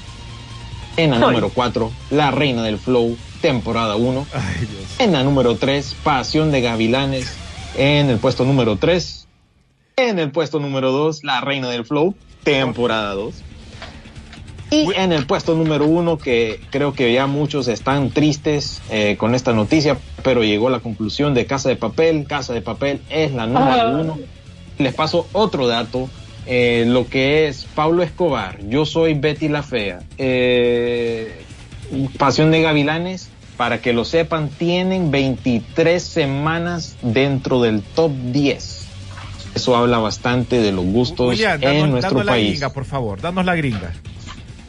[SPEAKER 7] En la número 4, La Reina del Flow, temporada 1.
[SPEAKER 6] Ay, Dios.
[SPEAKER 7] En la número 3, Pasión de Gavilanes. En el puesto número 3. En el puesto número 2, La Reina del Flow, temporada 2. Y en el puesto número 1, que creo que ya muchos están tristes eh, con esta noticia, pero llegó la conclusión de Casa de Papel. Casa de Papel es la número. 1. Les paso otro dato. Eh, lo que es Pablo Escobar, yo soy Betty la Fea, eh, Pasión de Gavilanes, para que lo sepan, tienen 23 semanas dentro del top 10. Eso habla bastante de los gustos en
[SPEAKER 6] danos,
[SPEAKER 7] nuestro
[SPEAKER 6] danos la
[SPEAKER 7] país.
[SPEAKER 6] gringa, por favor, danos la gringa.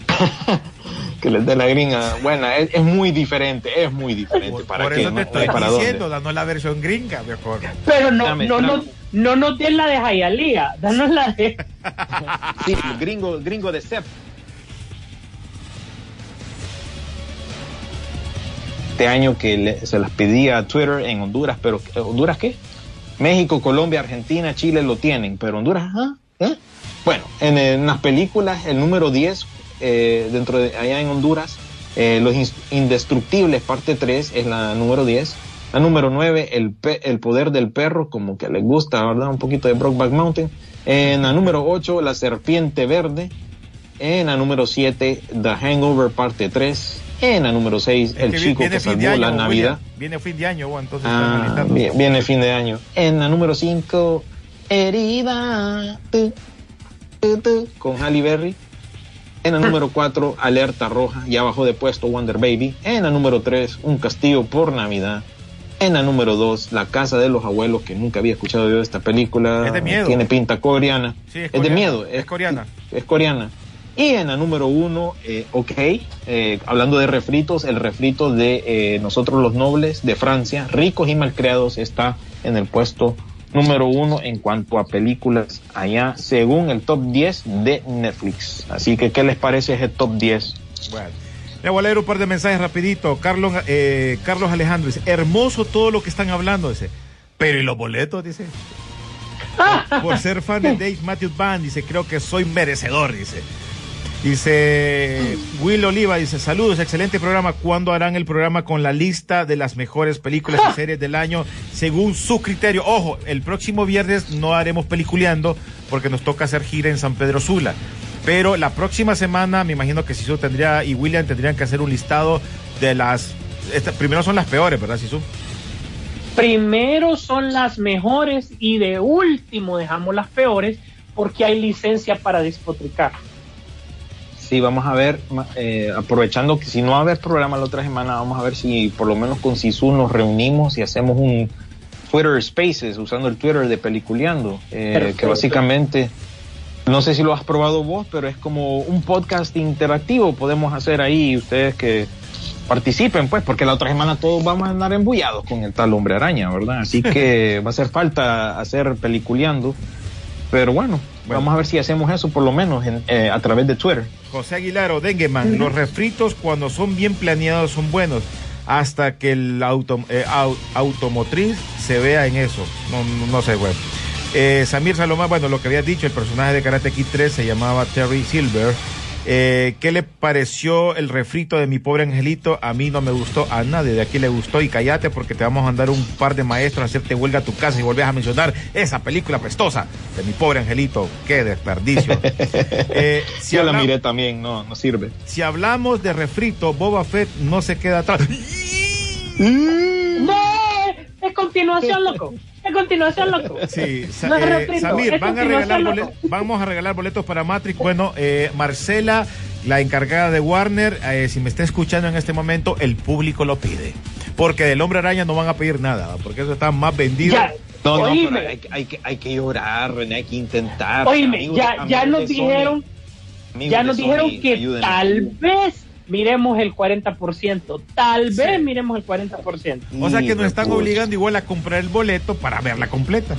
[SPEAKER 6] <laughs>
[SPEAKER 7] Que les dé la gringa. Bueno, es, es muy diferente, es muy diferente.
[SPEAKER 6] Por,
[SPEAKER 7] ¿Para
[SPEAKER 6] por
[SPEAKER 7] qué?
[SPEAKER 6] eso te
[SPEAKER 7] no?
[SPEAKER 6] estoy
[SPEAKER 7] ¿Para
[SPEAKER 6] diciendo,
[SPEAKER 7] dónde?
[SPEAKER 6] danos la versión gringa, mejor.
[SPEAKER 8] Pero no,
[SPEAKER 7] Dame,
[SPEAKER 8] no, no,
[SPEAKER 7] dame.
[SPEAKER 8] no nos den la de Jayalía, danos la de. <laughs>
[SPEAKER 7] Sí, gringo, gringo de CEP. Este año que le- se las pedía a Twitter en Honduras, pero ¿eh, ¿Honduras qué? México, Colombia, Argentina, Chile lo tienen, pero Honduras, ¿ah? ¿Eh? Bueno, en, en las películas, el número 10, eh, dentro de allá en Honduras, eh, Los Indestructibles, parte 3, es la número 10. La número 9, el, el Poder del Perro, como que les gusta, ¿verdad? Un poquito de Brokeback Mountain. En la número 8, La Serpiente Verde. En la número 7, The Hangover, parte 3. En la número 6, El
[SPEAKER 6] que
[SPEAKER 7] Chico que Salvó la
[SPEAKER 6] año,
[SPEAKER 7] Navidad.
[SPEAKER 6] William. Viene fin de año, bueno, entonces
[SPEAKER 7] Ah,
[SPEAKER 6] están alistando.
[SPEAKER 7] vi- viene fin de año. En la número 5, Herida, tu, tu, tu, con Halle Berry. En la número 4, Alerta Roja, ya bajó de puesto Wonder Baby. En la número 3, Un Castillo por Navidad. En la número 2, La Casa de los Abuelos, que nunca había escuchado yo de esta película.
[SPEAKER 6] Es de miedo.
[SPEAKER 7] Tiene pinta coreana.
[SPEAKER 6] Sí, es
[SPEAKER 7] es de miedo.
[SPEAKER 6] Es coreana.
[SPEAKER 7] Es coreana. Y en la número uno, eh, ok, eh, hablando de refritos, el refrito de eh, Nosotros los Nobles de Francia, Ricos y Malcriados, está en el puesto número uno en cuanto a películas allá, según el top 10 de Netflix. Así que, ¿qué les parece ese top 10?
[SPEAKER 6] Bueno, le voy a leer un par de mensajes rapidito. Carlos, eh, Carlos Alejandro dice, hermoso todo lo que están hablando, dice. Pero ¿y los boletos? Dice. Por, <laughs> por ser fan de Dave Matthews Band, dice, creo que soy merecedor, dice. Dice Will Oliva, dice, saludos, excelente programa. ¿Cuándo harán el programa con la lista de las mejores películas y series del año según su criterio? Ojo, el próximo viernes no haremos peliculeando porque nos toca hacer gira en San Pedro Sula. Pero la próxima semana, me imagino que Sisu tendría y William tendrían que hacer un listado de las... esta- primero son las peores, ¿verdad, Sisu?
[SPEAKER 8] Primero son las mejores y de último dejamos las peores porque hay licencia para despotricar.
[SPEAKER 7] Sí, vamos a ver, eh, aprovechando que si no va a haber programa la otra semana, vamos a ver si por lo menos con Sisu nos reunimos y hacemos un Twitter Spaces usando el Twitter de Peliculeando, eh, que
[SPEAKER 8] Perfecto.
[SPEAKER 7] básicamente, no sé si lo has probado vos, pero es como un podcast interactivo, podemos hacer ahí ustedes que participen, pues, porque la otra semana todos vamos a andar embullados con el tal hombre araña, ¿verdad? Así que <laughs> va a hacer falta hacer Peliculeando, pero bueno,
[SPEAKER 6] Bueno.
[SPEAKER 7] vamos a ver si hacemos eso por lo menos en- eh, a través de Twitter.
[SPEAKER 6] José Aguilar o Dengueman, los refritos cuando son bien planeados son buenos, hasta que el auto, eh, au- automotriz se vea en eso. No, no, no sé, bueno. Eh, Samir Salomán, bueno, lo que había dicho, el personaje de Karate Kid 3 se llamaba Terry Silver. Eh, ¿Qué le pareció el refrito de mi pobre angelito? A mí no me gustó, a nadie de aquí le gustó y cállate porque te vamos a mandar un par de maestros a hacerte huelga a tu casa y volvés a mencionar esa película prestosa de mi pobre angelito. Qué desperdicio. <laughs>
[SPEAKER 7] eh, si Yo la miré también, no, no sirve.
[SPEAKER 6] Si hablamos de refrito, Boba Fett no se queda atrás. <laughs>
[SPEAKER 8] ¡No! Es continuación, loco. Continuación, loco.
[SPEAKER 6] Sí, eh, Samir, van a regalar boletos, vamos a regalar boletos para Matrix. Bueno, eh, Marcela, la encargada de Warner, eh, si me está escuchando en este momento, el público lo pide. Porque del hombre araña no van a pedir nada, porque eso está más vendido.
[SPEAKER 7] no, no, hay, hay, que, hay que llorar, hay que intentar.
[SPEAKER 8] Oíme, ya, ya nos dijeron, ya nos dijeron que tal vez miremos el 40%, tal vez miremos el 40%.
[SPEAKER 6] O sea que nos están obligando igual a comprar el boleto para verla completa.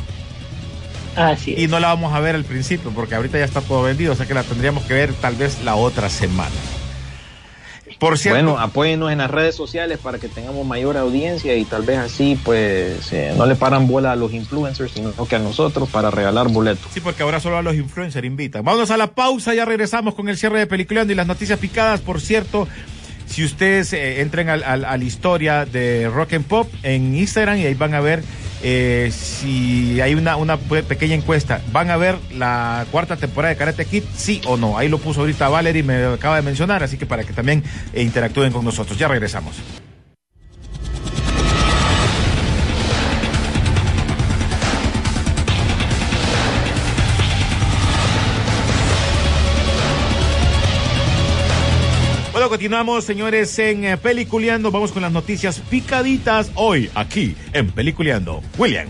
[SPEAKER 8] Así
[SPEAKER 6] Y no la vamos a ver al principio, porque ahorita ya está todo vendido, o sea que la tendríamos que ver tal vez la otra semana.
[SPEAKER 7] Por cierto, bueno, apóyennos en las redes sociales para que tengamos mayor audiencia y tal vez así, pues, eh, no le paran bola a los influencers, sino que a nosotros para regalar boletos.
[SPEAKER 6] Sí, porque ahora solo a los influencers invitan. Vámonos a la pausa, ya regresamos con el cierre de Peliculeando y las noticias picadas. Por cierto, si ustedes eh, entren a la historia de Rock and Pop en Instagram y ahí van a ver eh, si hay una, pequeña encuesta, ¿van a ver la cuarta temporada de Karate Kid? Sí o no. Ahí lo puso ahorita Valerie, me acaba de mencionar, así que para que también eh, interactúen con nosotros. Ya regresamos. Bueno, continuamos, señores, en eh, Peliculeando. Vamos con las noticias picaditas hoy, aquí en Peliculeando. William.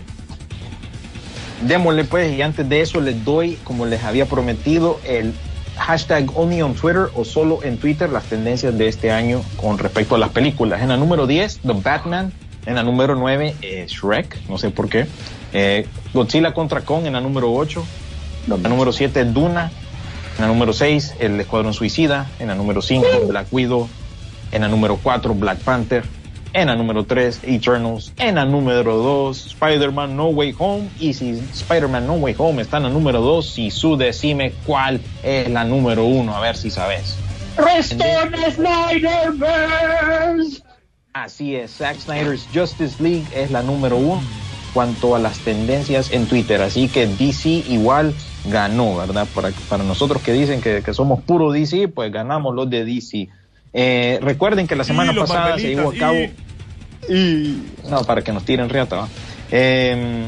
[SPEAKER 7] Démosle pues, y antes de eso les doy, como les había prometido, el hashtag only on Twitter o solo en Twitter las tendencias de este año con respecto a las películas. En la número 10, The Batman. En la número 9, eh, Shrek, no sé por qué. Eh, Godzilla contra Kong en la número 8. La número 7, Duna. En la número 6, El Escuadrón Suicida. En la número 5, Black Widow. En la número 4, Black Panther. En la número 3, Eternals. En la número 2, Spider-Man No Way Home. Y si Spider-Man No Way Home está en la número 2, si su decime cuál es la número 1, a ver si sabes.
[SPEAKER 8] Restore Snyderverse.
[SPEAKER 7] Así es, Zack Snyder's Justice League es la número 1 cuanto a las tendencias en Twitter. Así que DC igual ganó, ¿verdad? Para, para nosotros que dicen que, somos puro DC, pues ganamos los de DC. Eh, recuerden que la semana pasada se llevó a cabo... Y... No, para que nos tiren riata. Eh,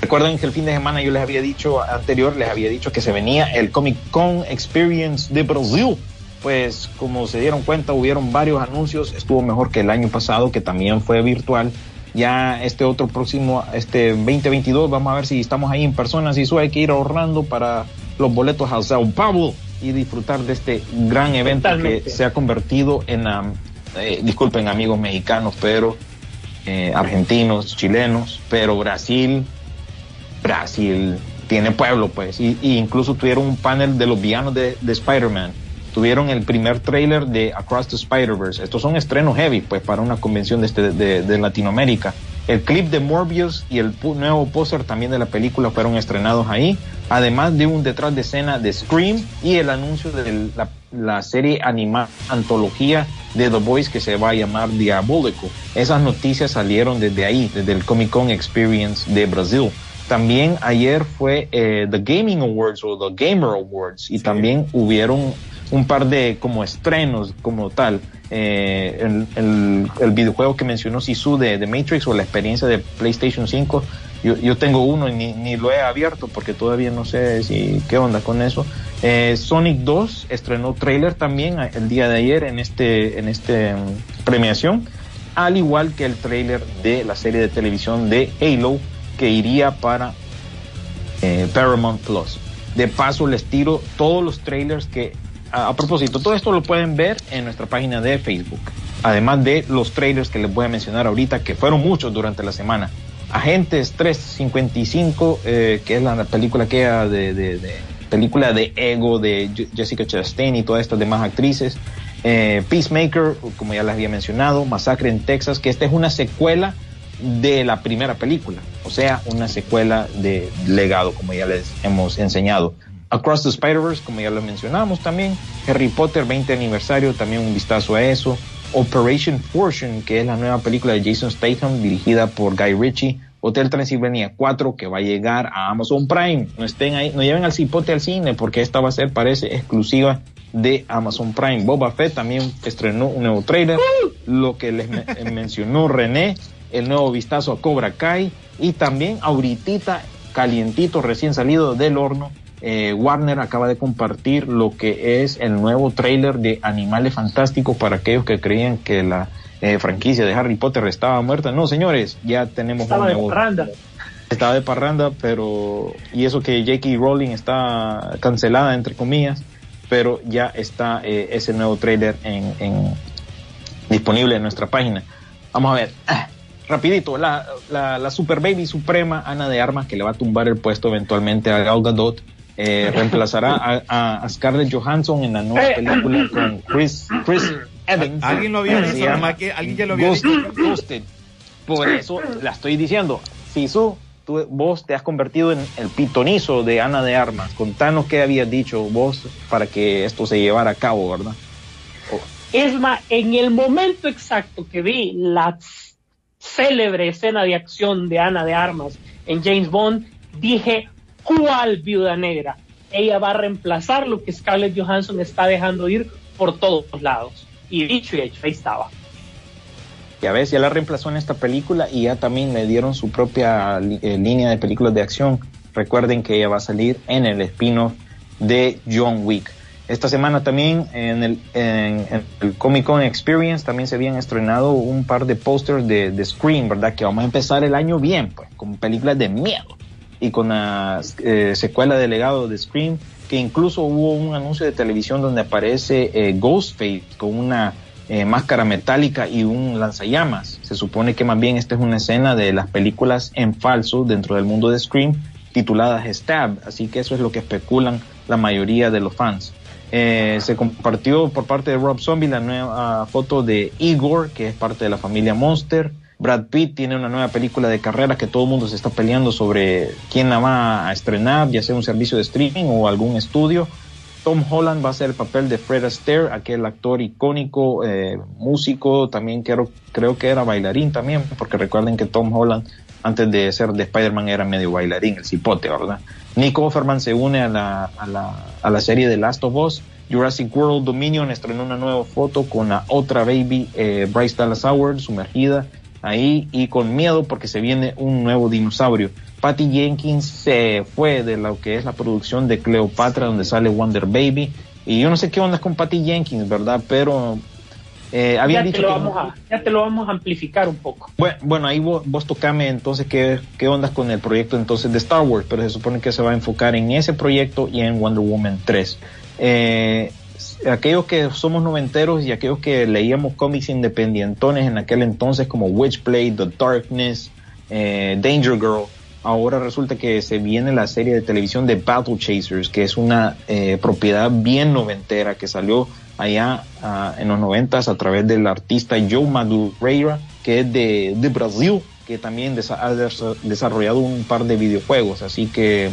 [SPEAKER 7] recuerden que el fin de semana yo les había dicho anterior, les había dicho que se venía el Comic Con Experience de Brasil. Pues como se dieron cuenta, hubieron varios anuncios, estuvo mejor que el año pasado, que también fue virtual ya este otro próximo, este 2022, vamos a ver si estamos ahí en persona, si eso hay que ir ahorrando para los boletos a Sao Paulo y disfrutar de este gran evento que se ha convertido en, eh, disculpen amigos mexicanos, pero eh, argentinos, chilenos, pero Brasil, Brasil tiene pueblo, pues, y, incluso tuvieron un panel de los villanos de, de Spider-Man tuvieron el primer trailer de Across the Spider-Verse. Estos son estrenos heavy, pues, para una convención de, este, de, Latinoamérica. El clip de Morbius y el nuevo póster también de la película fueron estrenados ahí, además de un detrás de escena de Scream y el anuncio de la, serie animada antología de The Boys que se va a llamar Diabólico. Esas noticias salieron desde ahí, desde el Comic Con Experience de Brasil. También ayer fue eh, The Gaming Awards o The Gamer Awards y también hubieron un par de como estrenos como tal. Eh, el, videojuego que mencionó Sisu de, de, Matrix o la experiencia de PlayStation 5, yo, yo tengo uno y ni, ni, lo he abierto porque todavía no sé si qué onda con eso. Eh, Sonic 2 estrenó trailer también el día de ayer en este en este mm, premiación, al igual que el trailer de la serie de televisión de Halo que iría para eh, Paramount Plus. De paso les tiro todos los trailers que a, propósito, todo esto lo pueden ver en nuestra página de Facebook. Además de los trailers que les voy a mencionar ahorita, que fueron muchos durante la semana. Agentes 355, eh, que es la película que de, de, película de ego de Jessica Chastain y todas estas demás actrices. Eh, Peacemaker, como ya les había mencionado, Masacre en Texas, que esta es una secuela de la primera película, o sea, una secuela de legado, como ya les hemos enseñado. Across the Spider-Verse, como ya lo mencionamos también. Harry Potter 20 aniversario, también un vistazo a eso. Operation Fortune, que es la nueva película de Jason Statham dirigida por Guy Ritchie. Hotel Transylvania 4 que va a llegar a Amazon Prime. No estén ahí, no lleven al cipote al cine porque esta va a ser, parece, exclusiva de Amazon Prime. Boba Fett también estrenó un nuevo trailer. Lo que les mencionó René, el nuevo vistazo a Cobra Kai y también ahorita calientito, recién salido del horno, eh, Warner acaba de compartir lo que es el nuevo trailer de Animales Fantásticos para aquellos que creían que la eh, franquicia de Harry Potter estaba muerta. No, señores, ya tenemos
[SPEAKER 8] Estaba
[SPEAKER 7] un
[SPEAKER 8] de
[SPEAKER 7] nuevo.
[SPEAKER 8] parranda.
[SPEAKER 7] Estaba de parranda, pero. Y eso que J.K. Rowling está cancelada, entre comillas, pero ya está eh, ese nuevo trailer en, en- disponible en nuestra página. Vamos a ver. Ah, <clears throat> rapidito, la, la, la Super Baby Suprema, Ana de Armas, que le va a tumbar el puesto eventualmente a Gal Gadot, eh, reemplazará a, a- Scarlett Johansson en la nueva película con Chris, Chris Evans.
[SPEAKER 6] ¿Alguien lo nomás que ¿Alguien ya lo?
[SPEAKER 7] Ghosted. Por eso la estoy diciendo. Sisu, tú, vos te has convertido en el pitonizo de Ana de Armas. Contanos qué habías dicho vos para que esto se llevara a cabo, ¿verdad?
[SPEAKER 8] Es más, en el momento exacto que vi la célebre escena de acción de Ana de Armas en James Bond, dije, ¿cuál viuda negra? Ella va a reemplazar lo que Scarlett Johansson está dejando ir por todos lados. Y dicho y hecho, ahí estaba.
[SPEAKER 7] Ya ves, ya la reemplazó en esta película y ya también le dieron su propia eh, línea de películas de acción. Recuerden que ella va a salir en el spin-off de John Wick. Esta semana también en el, en- en el Comic Con Experience también se habían estrenado un par de pósters de, de Scream, ¿verdad? Que vamos a empezar el año bien, pues, con películas de miedo y con la eh, secuela de legado de Scream, que incluso hubo un anuncio de televisión donde aparece eh, Ghostface con una eh, máscara metálica y un lanzallamas. Se supone que más bien esta es una escena de las películas en falso dentro del mundo de Scream tituladas Stab, así que eso es lo que especulan la mayoría de los fans. Se compartió por parte de Rob Zombie la nueva foto de Igor, que es parte de la familia Monster. Brad Pitt tiene una nueva película de carrera que todo el mundo se está peleando sobre quién la va a estrenar, ya sea un servicio de streaming o algún estudio. Tom Holland va a ser el papel de Fred Astaire, aquel actor icónico, eh, músico, también creo, creo que era bailarín también, porque recuerden que Tom Holland antes de ser de Spider-Man era medio bailarín, el cipote, ¿verdad? Nick Offerman se une a la, a la, a la serie de Last of Us. Jurassic World Dominion estrenó una nueva foto con la otra baby, eh, Bryce Dallas Howard, sumergida ahí y con miedo porque se viene un nuevo dinosaurio. Patty Jenkins se fue de lo que es la producción de Cleopatra, donde sale Wonder Baby. Y yo no sé qué onda con Patty Jenkins, ¿verdad? Pero eh, habían
[SPEAKER 8] Ya te,
[SPEAKER 7] dicho
[SPEAKER 8] lo
[SPEAKER 7] que-
[SPEAKER 8] vamos a, ya te lo vamos a amplificar un poco.
[SPEAKER 7] bueno, bueno, ahí vos, vos tocame entonces qué, qué ondas con el proyecto entonces de Star Wars, pero se supone que se va a enfocar en ese proyecto y en Wonder Woman 3. Eh, aquellos que somos noventeros y aquellos que leíamos cómics independientones en aquel entonces como Witchblade, The Darkness, eh, Danger Girl, ahora resulta que se viene la serie de televisión de Battle Chasers, que es una eh, propiedad bien noventera que salió allá ah, en los noventas a través del artista Joe Madureira, que es de, Brasil, que también ha desa- desarrollado un par de videojuegos. Así que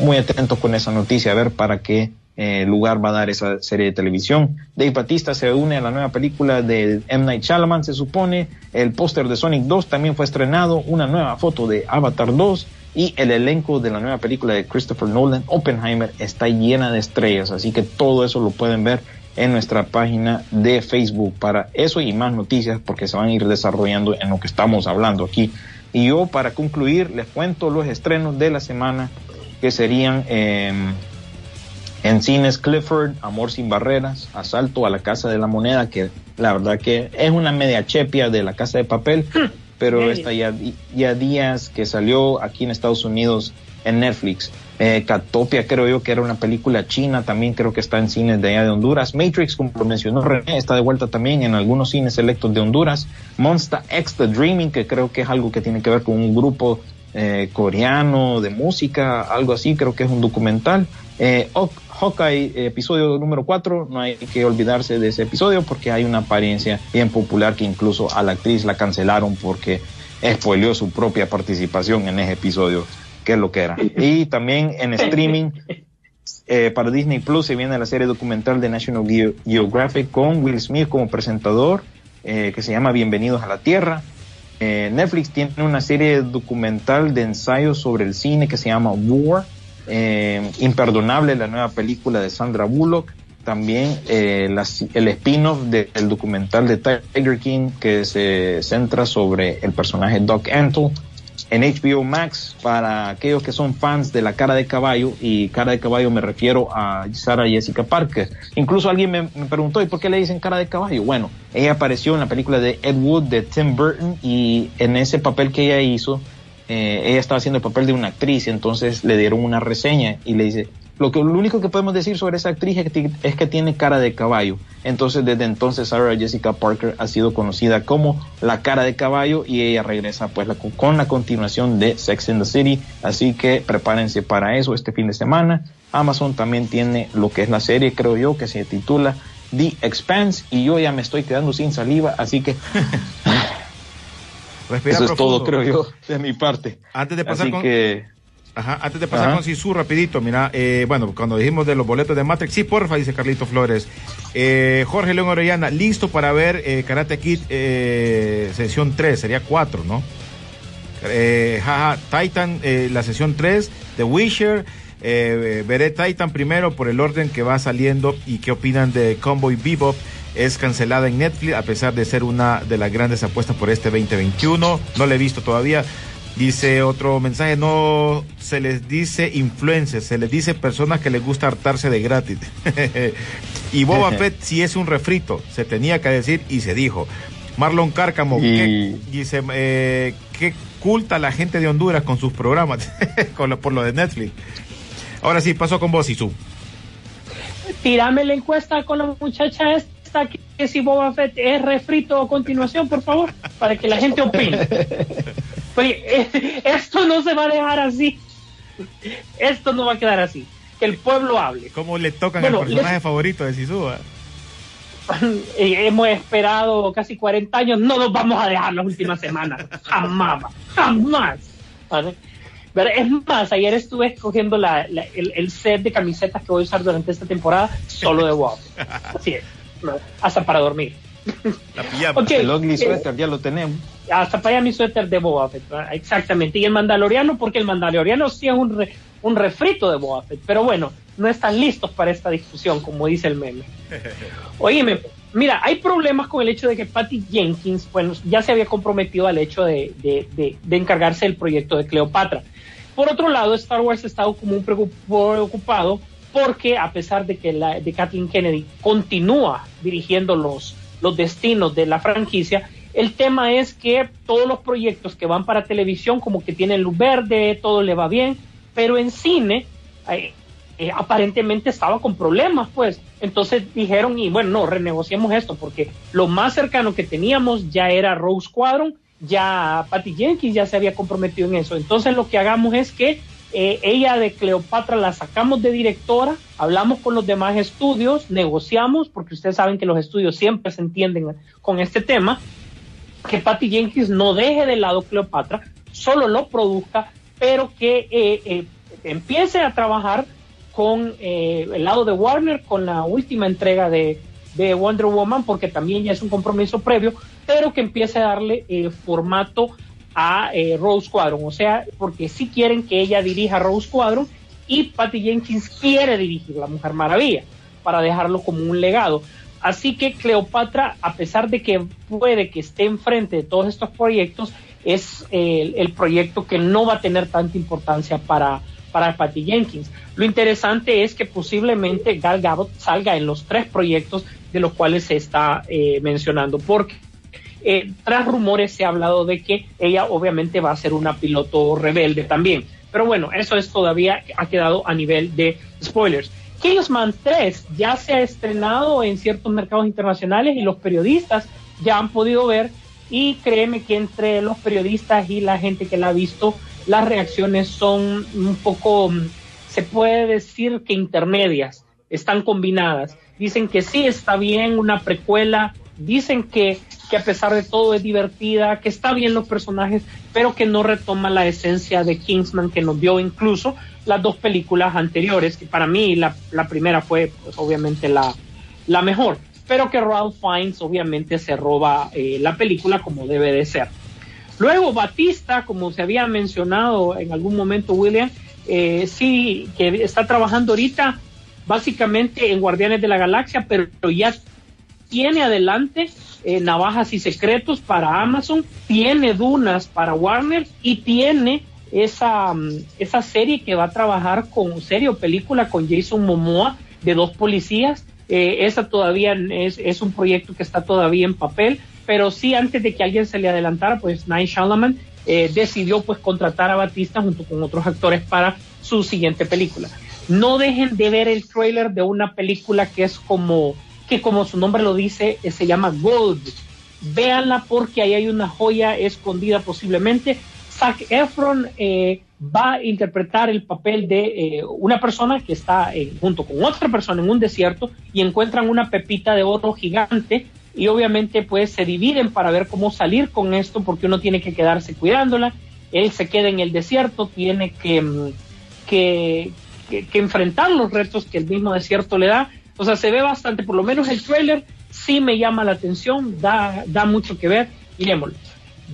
[SPEAKER 7] mm, muy atentos con esa noticia, a ver para qué eh, lugar va a dar esa serie de televisión. Dave Batista se une a la nueva película de M. Night Shyamalan, se supone. El póster de Sonic 2 también fue estrenado. Una nueva foto de Avatar 2. Y el elenco de la nueva película de Christopher Nolan, Oppenheimer, está llena de estrellas. Así que todo eso lo pueden ver en nuestra página de Facebook para eso y más noticias porque se van a ir desarrollando en lo que estamos hablando aquí. Y yo para concluir les cuento los estrenos de la semana que serían eh, en cines Clifford, Amor sin barreras, Asalto a la Casa de la Moneda, que la verdad que es una media chepia de la Casa de Papel, pero esta ya, ya días que salió aquí en Estados Unidos en Netflix. Eh, Catopia creo yo que era una película china, también creo que está en cines de allá de Honduras. Matrix, como lo mencionó René, está de vuelta también en algunos cines selectos de Honduras. Monster X The Dreaming, que creo que es algo que tiene que ver con un grupo eh, coreano de música, algo así, creo que es un documental. Eh, Hawkeye, episodio número 4, no hay que olvidarse de ese episodio porque hay una apariencia bien popular que incluso a la actriz la cancelaron porque spoileó su propia participación en ese episodio, que es lo que era. Y también en streaming, <laughs> eh, para Disney Plus se viene la serie documental de National Geo- Geographic con Will Smith como presentador, eh, que se llama Bienvenidos a la Tierra. Eh, Netflix tiene una serie documental de ensayos sobre el cine que se llama War. Eh, Imperdonable, la nueva película de Sandra Bullock. También eh, el spin-off del documental de Tiger King que se centra sobre el personaje Doc Antle en HBO Max para aquellos que son fans de la cara de caballo y cara de caballo me refiero a Sarah Jessica Parker. Incluso alguien me, me preguntó, ¿y por qué le dicen cara de caballo? Bueno, ella apareció en la película de Ed Wood de Tim Burton y en ese papel que ella hizo, eh, ella estaba haciendo el papel de una actriz, entonces le dieron una reseña y le dice, lo, que, lo único que podemos decir sobre esa actriz es que, tiene cara de caballo. Entonces desde entonces Sarah Jessica Parker ha sido conocida como la cara de caballo y ella regresa pues con la continuación de Sex in the City. Así que prepárense para eso este fin de semana. Amazon también tiene lo que es la serie, creo yo, que se titula The Expanse y yo ya me estoy quedando sin saliva, así que <laughs>
[SPEAKER 6] Respira
[SPEAKER 7] eso es
[SPEAKER 6] profundo.
[SPEAKER 7] todo, creo yo, de mi parte.
[SPEAKER 6] Antes de pasar
[SPEAKER 7] Así
[SPEAKER 6] con...
[SPEAKER 7] que
[SPEAKER 6] Ajá, antes de pasar
[SPEAKER 7] Ajá.
[SPEAKER 6] con Sisu, rapidito, mira, eh, bueno, cuando dijimos de los boletos de Matrix, sí, porfa, dice Carlito Flores. Eh, Jorge León Orellana, listo para ver eh, Karate Kid eh, sesión 3, sería 4, ¿no? Eh, jaja, Titan, la sesión 3, The Wisher, veré Titan primero por el orden que va saliendo y qué opinan de Comboy Bebop. Es cancelada en Netflix a pesar de ser una de las grandes apuestas por este 2021. No la he visto todavía. Dice otro mensaje, no se les dice influencers, se les dice personas que les gusta hartarse de gratis. <laughs> y Boba <laughs> Fett sí es un refrito, se tenía que decir y se dijo. Marlon Cárcamo,
[SPEAKER 7] Y-
[SPEAKER 6] ¿qué- dice, eh, qué culta la gente de Honduras con sus programas, <laughs> con lo- por lo de Netflix. Ahora sí, paso con vos, Isu.
[SPEAKER 8] Tírame la encuesta con la muchacha esta que, que si Boba Fett es refrito a continuación, por favor, para que la gente opine. Oye, eh, esto no se va a dejar así. Esto no va a quedar así. Que el pueblo hable.
[SPEAKER 6] ¿Cómo le tocan
[SPEAKER 8] Bueno,
[SPEAKER 6] el personaje
[SPEAKER 8] les-
[SPEAKER 6] favorito de Sisu? ah? <laughs>
[SPEAKER 8] Eh, hemos esperado casi 40 años, no nos vamos a dejar las últimas semanas. Jamás, jamás. ¿Vale? Pero es más, ayer estuve escogiendo la- la- el, el set de camisetas que voy a usar durante esta temporada solo de WoW. Así es. Hasta para dormir.
[SPEAKER 6] La pijama.
[SPEAKER 8] Ok,
[SPEAKER 7] el ugly
[SPEAKER 8] eh,
[SPEAKER 7] sweater ya lo tenemos.
[SPEAKER 8] hasta para allá mi suéter de Boba Fett, ¿verdad? exactamente. Y el Mandaloriano, porque el Mandaloriano sí es un, re- un refrito de Boba Fett, pero bueno, no están listos para esta discusión, como dice el meme. <laughs> Oíme, mira, hay problemas con el hecho de que Patty Jenkins, bueno, ya se había comprometido al hecho de, de- de- de encargarse del proyecto de Cleopatra. Por otro lado, Star Wars ha estado como un preocup- preocupado porque a pesar de que la, de Kathleen Kennedy continúa dirigiendo los, los destinos de la franquicia, el tema es que todos los proyectos que van para televisión como que tienen luz verde, todo le va bien, pero en cine eh, eh, aparentemente estaba con problemas, pues. Entonces dijeron, y bueno, no, renegociemos esto, porque lo más cercano que teníamos ya era Rose Squadron, ya Patty Jenkins ya se había comprometido en eso. Entonces lo que hagamos es que eh, ella de Cleopatra la sacamos de directora, hablamos con los demás estudios, negociamos, porque ustedes saben que los estudios siempre se entienden con este tema, que Patty Jenkins no deje de lado Cleopatra, solo lo produzca, pero que eh, eh, empiece a trabajar con eh, el lado de Warner, con la última entrega de, de Wonder Woman, porque también ya es un compromiso previo, pero que empiece a darle eh, formato a eh, Rose Squadron, o sea, porque sí quieren que ella dirija Rose Squadron y Patty Jenkins quiere dirigir La Mujer Maravilla para dejarlo como un legado. Así que Cleopatra, a pesar de que puede que esté enfrente de todos estos proyectos, es eh, el, proyecto que no va a tener tanta importancia para, para Patty Jenkins. Lo interesante es que posiblemente Gal Gadot salga en los tres proyectos de los cuales se está eh, mencionando, porque eh, tras rumores se ha hablado de que ella obviamente va a ser una piloto rebelde también. Pero bueno, eso es todavía ha quedado a nivel de spoilers. Kingsman 3 ya se ha estrenado en ciertos mercados internacionales y los periodistas ya han podido ver y créeme que entre los periodistas y la gente que la ha visto, las reacciones son un poco, mm, se puede decir que intermedias, están combinadas. Dicen que sí está bien una precuela dicen que, que a pesar de todo es divertida, que está bien los personajes, pero que no retoma la esencia de Kingsman que nos dio incluso las dos películas anteriores, que para mí la, la primera fue pues, obviamente la, la mejor, pero que Ralph Fiennes obviamente se roba eh, la película como debe de ser. Luego Batista, como se había mencionado en algún momento William, eh, sí, que está trabajando ahorita básicamente en Guardianes de la Galaxia, pero ya tiene adelante eh, Navajas y Secretos para Amazon, tiene Dunas para Warner y tiene esa, mm, esa serie que va a trabajar con serio película con Jason Momoa de dos policías. Eh, esa todavía es, es, un proyecto que está todavía en papel, pero sí antes de que alguien se le adelantara, pues Night Shyamalan eh, decidió pues contratar a Batista junto con otros actores para su siguiente película. No dejen de ver el trailer de una película que es como, que como su nombre lo dice, eh, se llama Gold. Véanla porque ahí hay una joya escondida posiblemente. Zac Efron eh, va a interpretar el papel de eh, una persona que está eh, junto con otra persona en un desierto y encuentran una pepita de oro gigante y obviamente pues se dividen para ver cómo salir con esto porque uno tiene que quedarse cuidándola. Él se queda en el desierto, tiene que, mm, que, que, que, enfrentar los retos que el mismo desierto le da. O sea, se ve bastante, por lo menos el trailer sí me llama la atención, da, da mucho que ver. Miremoslo.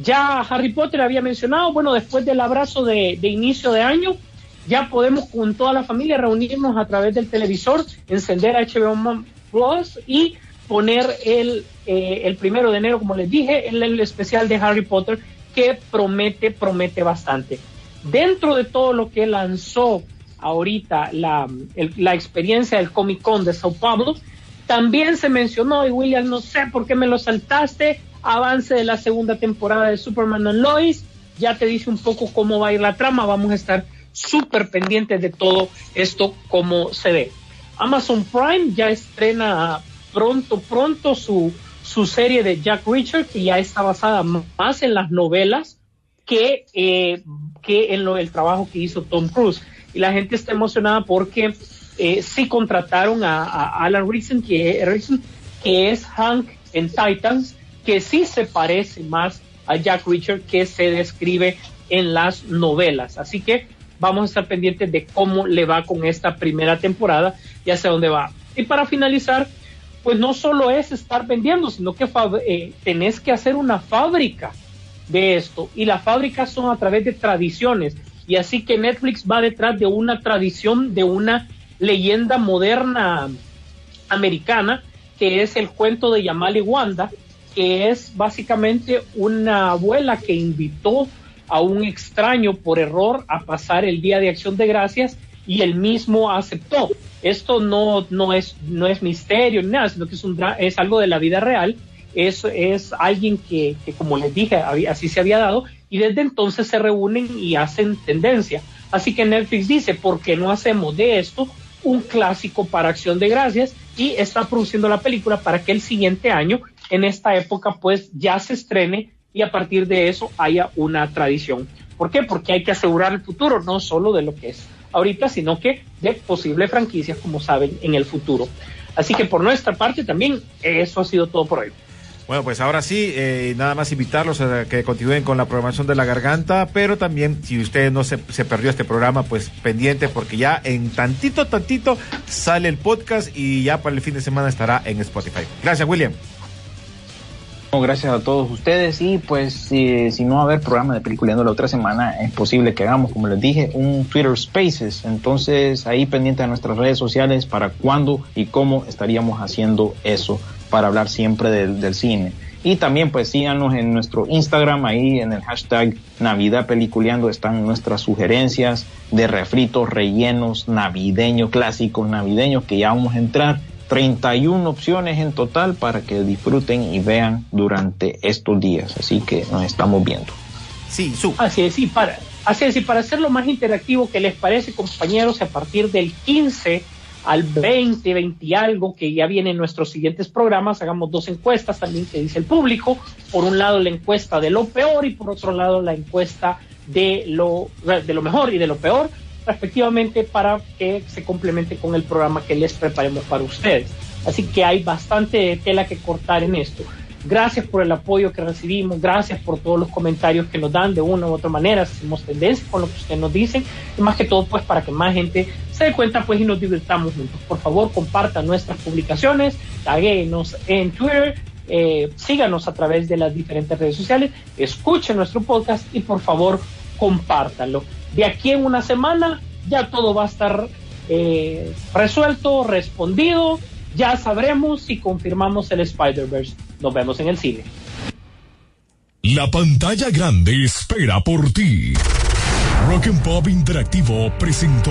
[SPEAKER 8] Ya Harry Potter había mencionado, bueno, después del abrazo de, inicio de año, ya podemos con toda la familia reunirnos a través del televisor, encender HBO Plus y poner el, eh, el primero de enero, como les dije, el, el especial de Harry Potter que promete, promete bastante. Dentro de todo lo que lanzó ahorita la, la experiencia del Comic Con de Sao Paulo, también se mencionó, y William, no sé por qué me lo saltaste, avance de la segunda temporada de Superman and Lois, ya te dice un poco cómo va a ir la trama, vamos a estar súper pendientes de todo esto, como se ve. Amazon Prime ya estrena pronto, pronto su, su serie de Jack Richard, que ya está basada más en las novelas que, eh, que en lo, el trabajo que hizo Tom Cruise. Y la gente está emocionada porque eh, sí contrataron a, Alan que, Rickson, que es Hank en Titans, que sí se parece más a Jack Richard que se describe en las novelas. Así que vamos a estar pendientes de cómo le va con esta primera temporada y hacia dónde va. Y para finalizar, pues no solo es estar vendiendo, sino que eh, tenés que hacer una fábrica de esto. Y las fábricas son a través de tradiciones. Y así que Netflix va detrás de una tradición, de una leyenda moderna americana, que es el cuento de Yamal Wanda, que es básicamente una abuela que invitó a un extraño por error a pasar el Día de Acción de Gracias y él mismo aceptó. Esto no, no, es, no es misterio ni nada, sino que es, un, es algo de la vida real. Es, es alguien que, que, como les dije, así se había dado y desde entonces se reúnen y hacen tendencia. Así que Netflix dice, ¿por qué no hacemos de esto un clásico para Acción de Gracias? Y está produciendo la película para que el siguiente año en esta época pues ya se estrene y a partir de eso haya una tradición. ¿Por qué? Porque hay que asegurar el futuro, no solo de lo que es ahorita, sino que de posibles franquicias, como saben, en el futuro. Así que por nuestra parte también eso ha sido todo por hoy.
[SPEAKER 6] Bueno, pues ahora sí, eh, nada más invitarlos a que continúen con la programación de la garganta, pero también si usted no se, se, perdió este programa, pues pendiente porque ya en tantito, tantito sale el podcast y ya para el fin de semana estará en Spotify. Gracias, William.
[SPEAKER 7] Gracias a todos ustedes y pues si, no va a haber programa de Peliculeando la otra semana es posible que hagamos, como les dije, un Twitter Spaces. Entonces ahí pendiente de nuestras redes sociales para cuándo y cómo estaríamos haciendo eso para hablar siempre del, del cine. Y también pues síganos en nuestro Instagram, ahí en el hashtag Navidad Peliculeando están nuestras sugerencias de refritos, rellenos, navideños, clásicos navideños que ya vamos a entrar 31 opciones en total para que disfruten y vean durante estos días. Así que nos estamos viendo.
[SPEAKER 8] Sí, su. Así es, y para, así es, y para hacerlo más interactivo, ¿qué les parece, compañeros? A partir del 15 al 20, 20 y algo, que ya vienen nuestros siguientes programas, hagamos dos encuestas también que dice el público. Por un lado la encuesta de lo peor y por otro lado la encuesta de lo, de lo mejor y de lo peor respectivamente para que se complemente con el programa que les preparemos para ustedes. Así que hay bastante tela que cortar en esto. Gracias por el apoyo que recibimos, gracias por todos los comentarios que nos dan de una u otra manera, hacemos tendencia con lo que ustedes nos dicen y más que todo pues para que más gente se cuenta pues y nos divirtamos juntos. Por favor compartan nuestras publicaciones, taguenos en Twitter, eh, síganos a través de las diferentes redes sociales, escuchen nuestro podcast y por favor compártanlo. De aquí en una semana ya todo va a estar eh, resuelto, respondido, ya sabremos si confirmamos el Spider-Verse. Nos vemos en el cine.
[SPEAKER 1] La pantalla grande espera por ti. Rock and Pop Interactivo presentó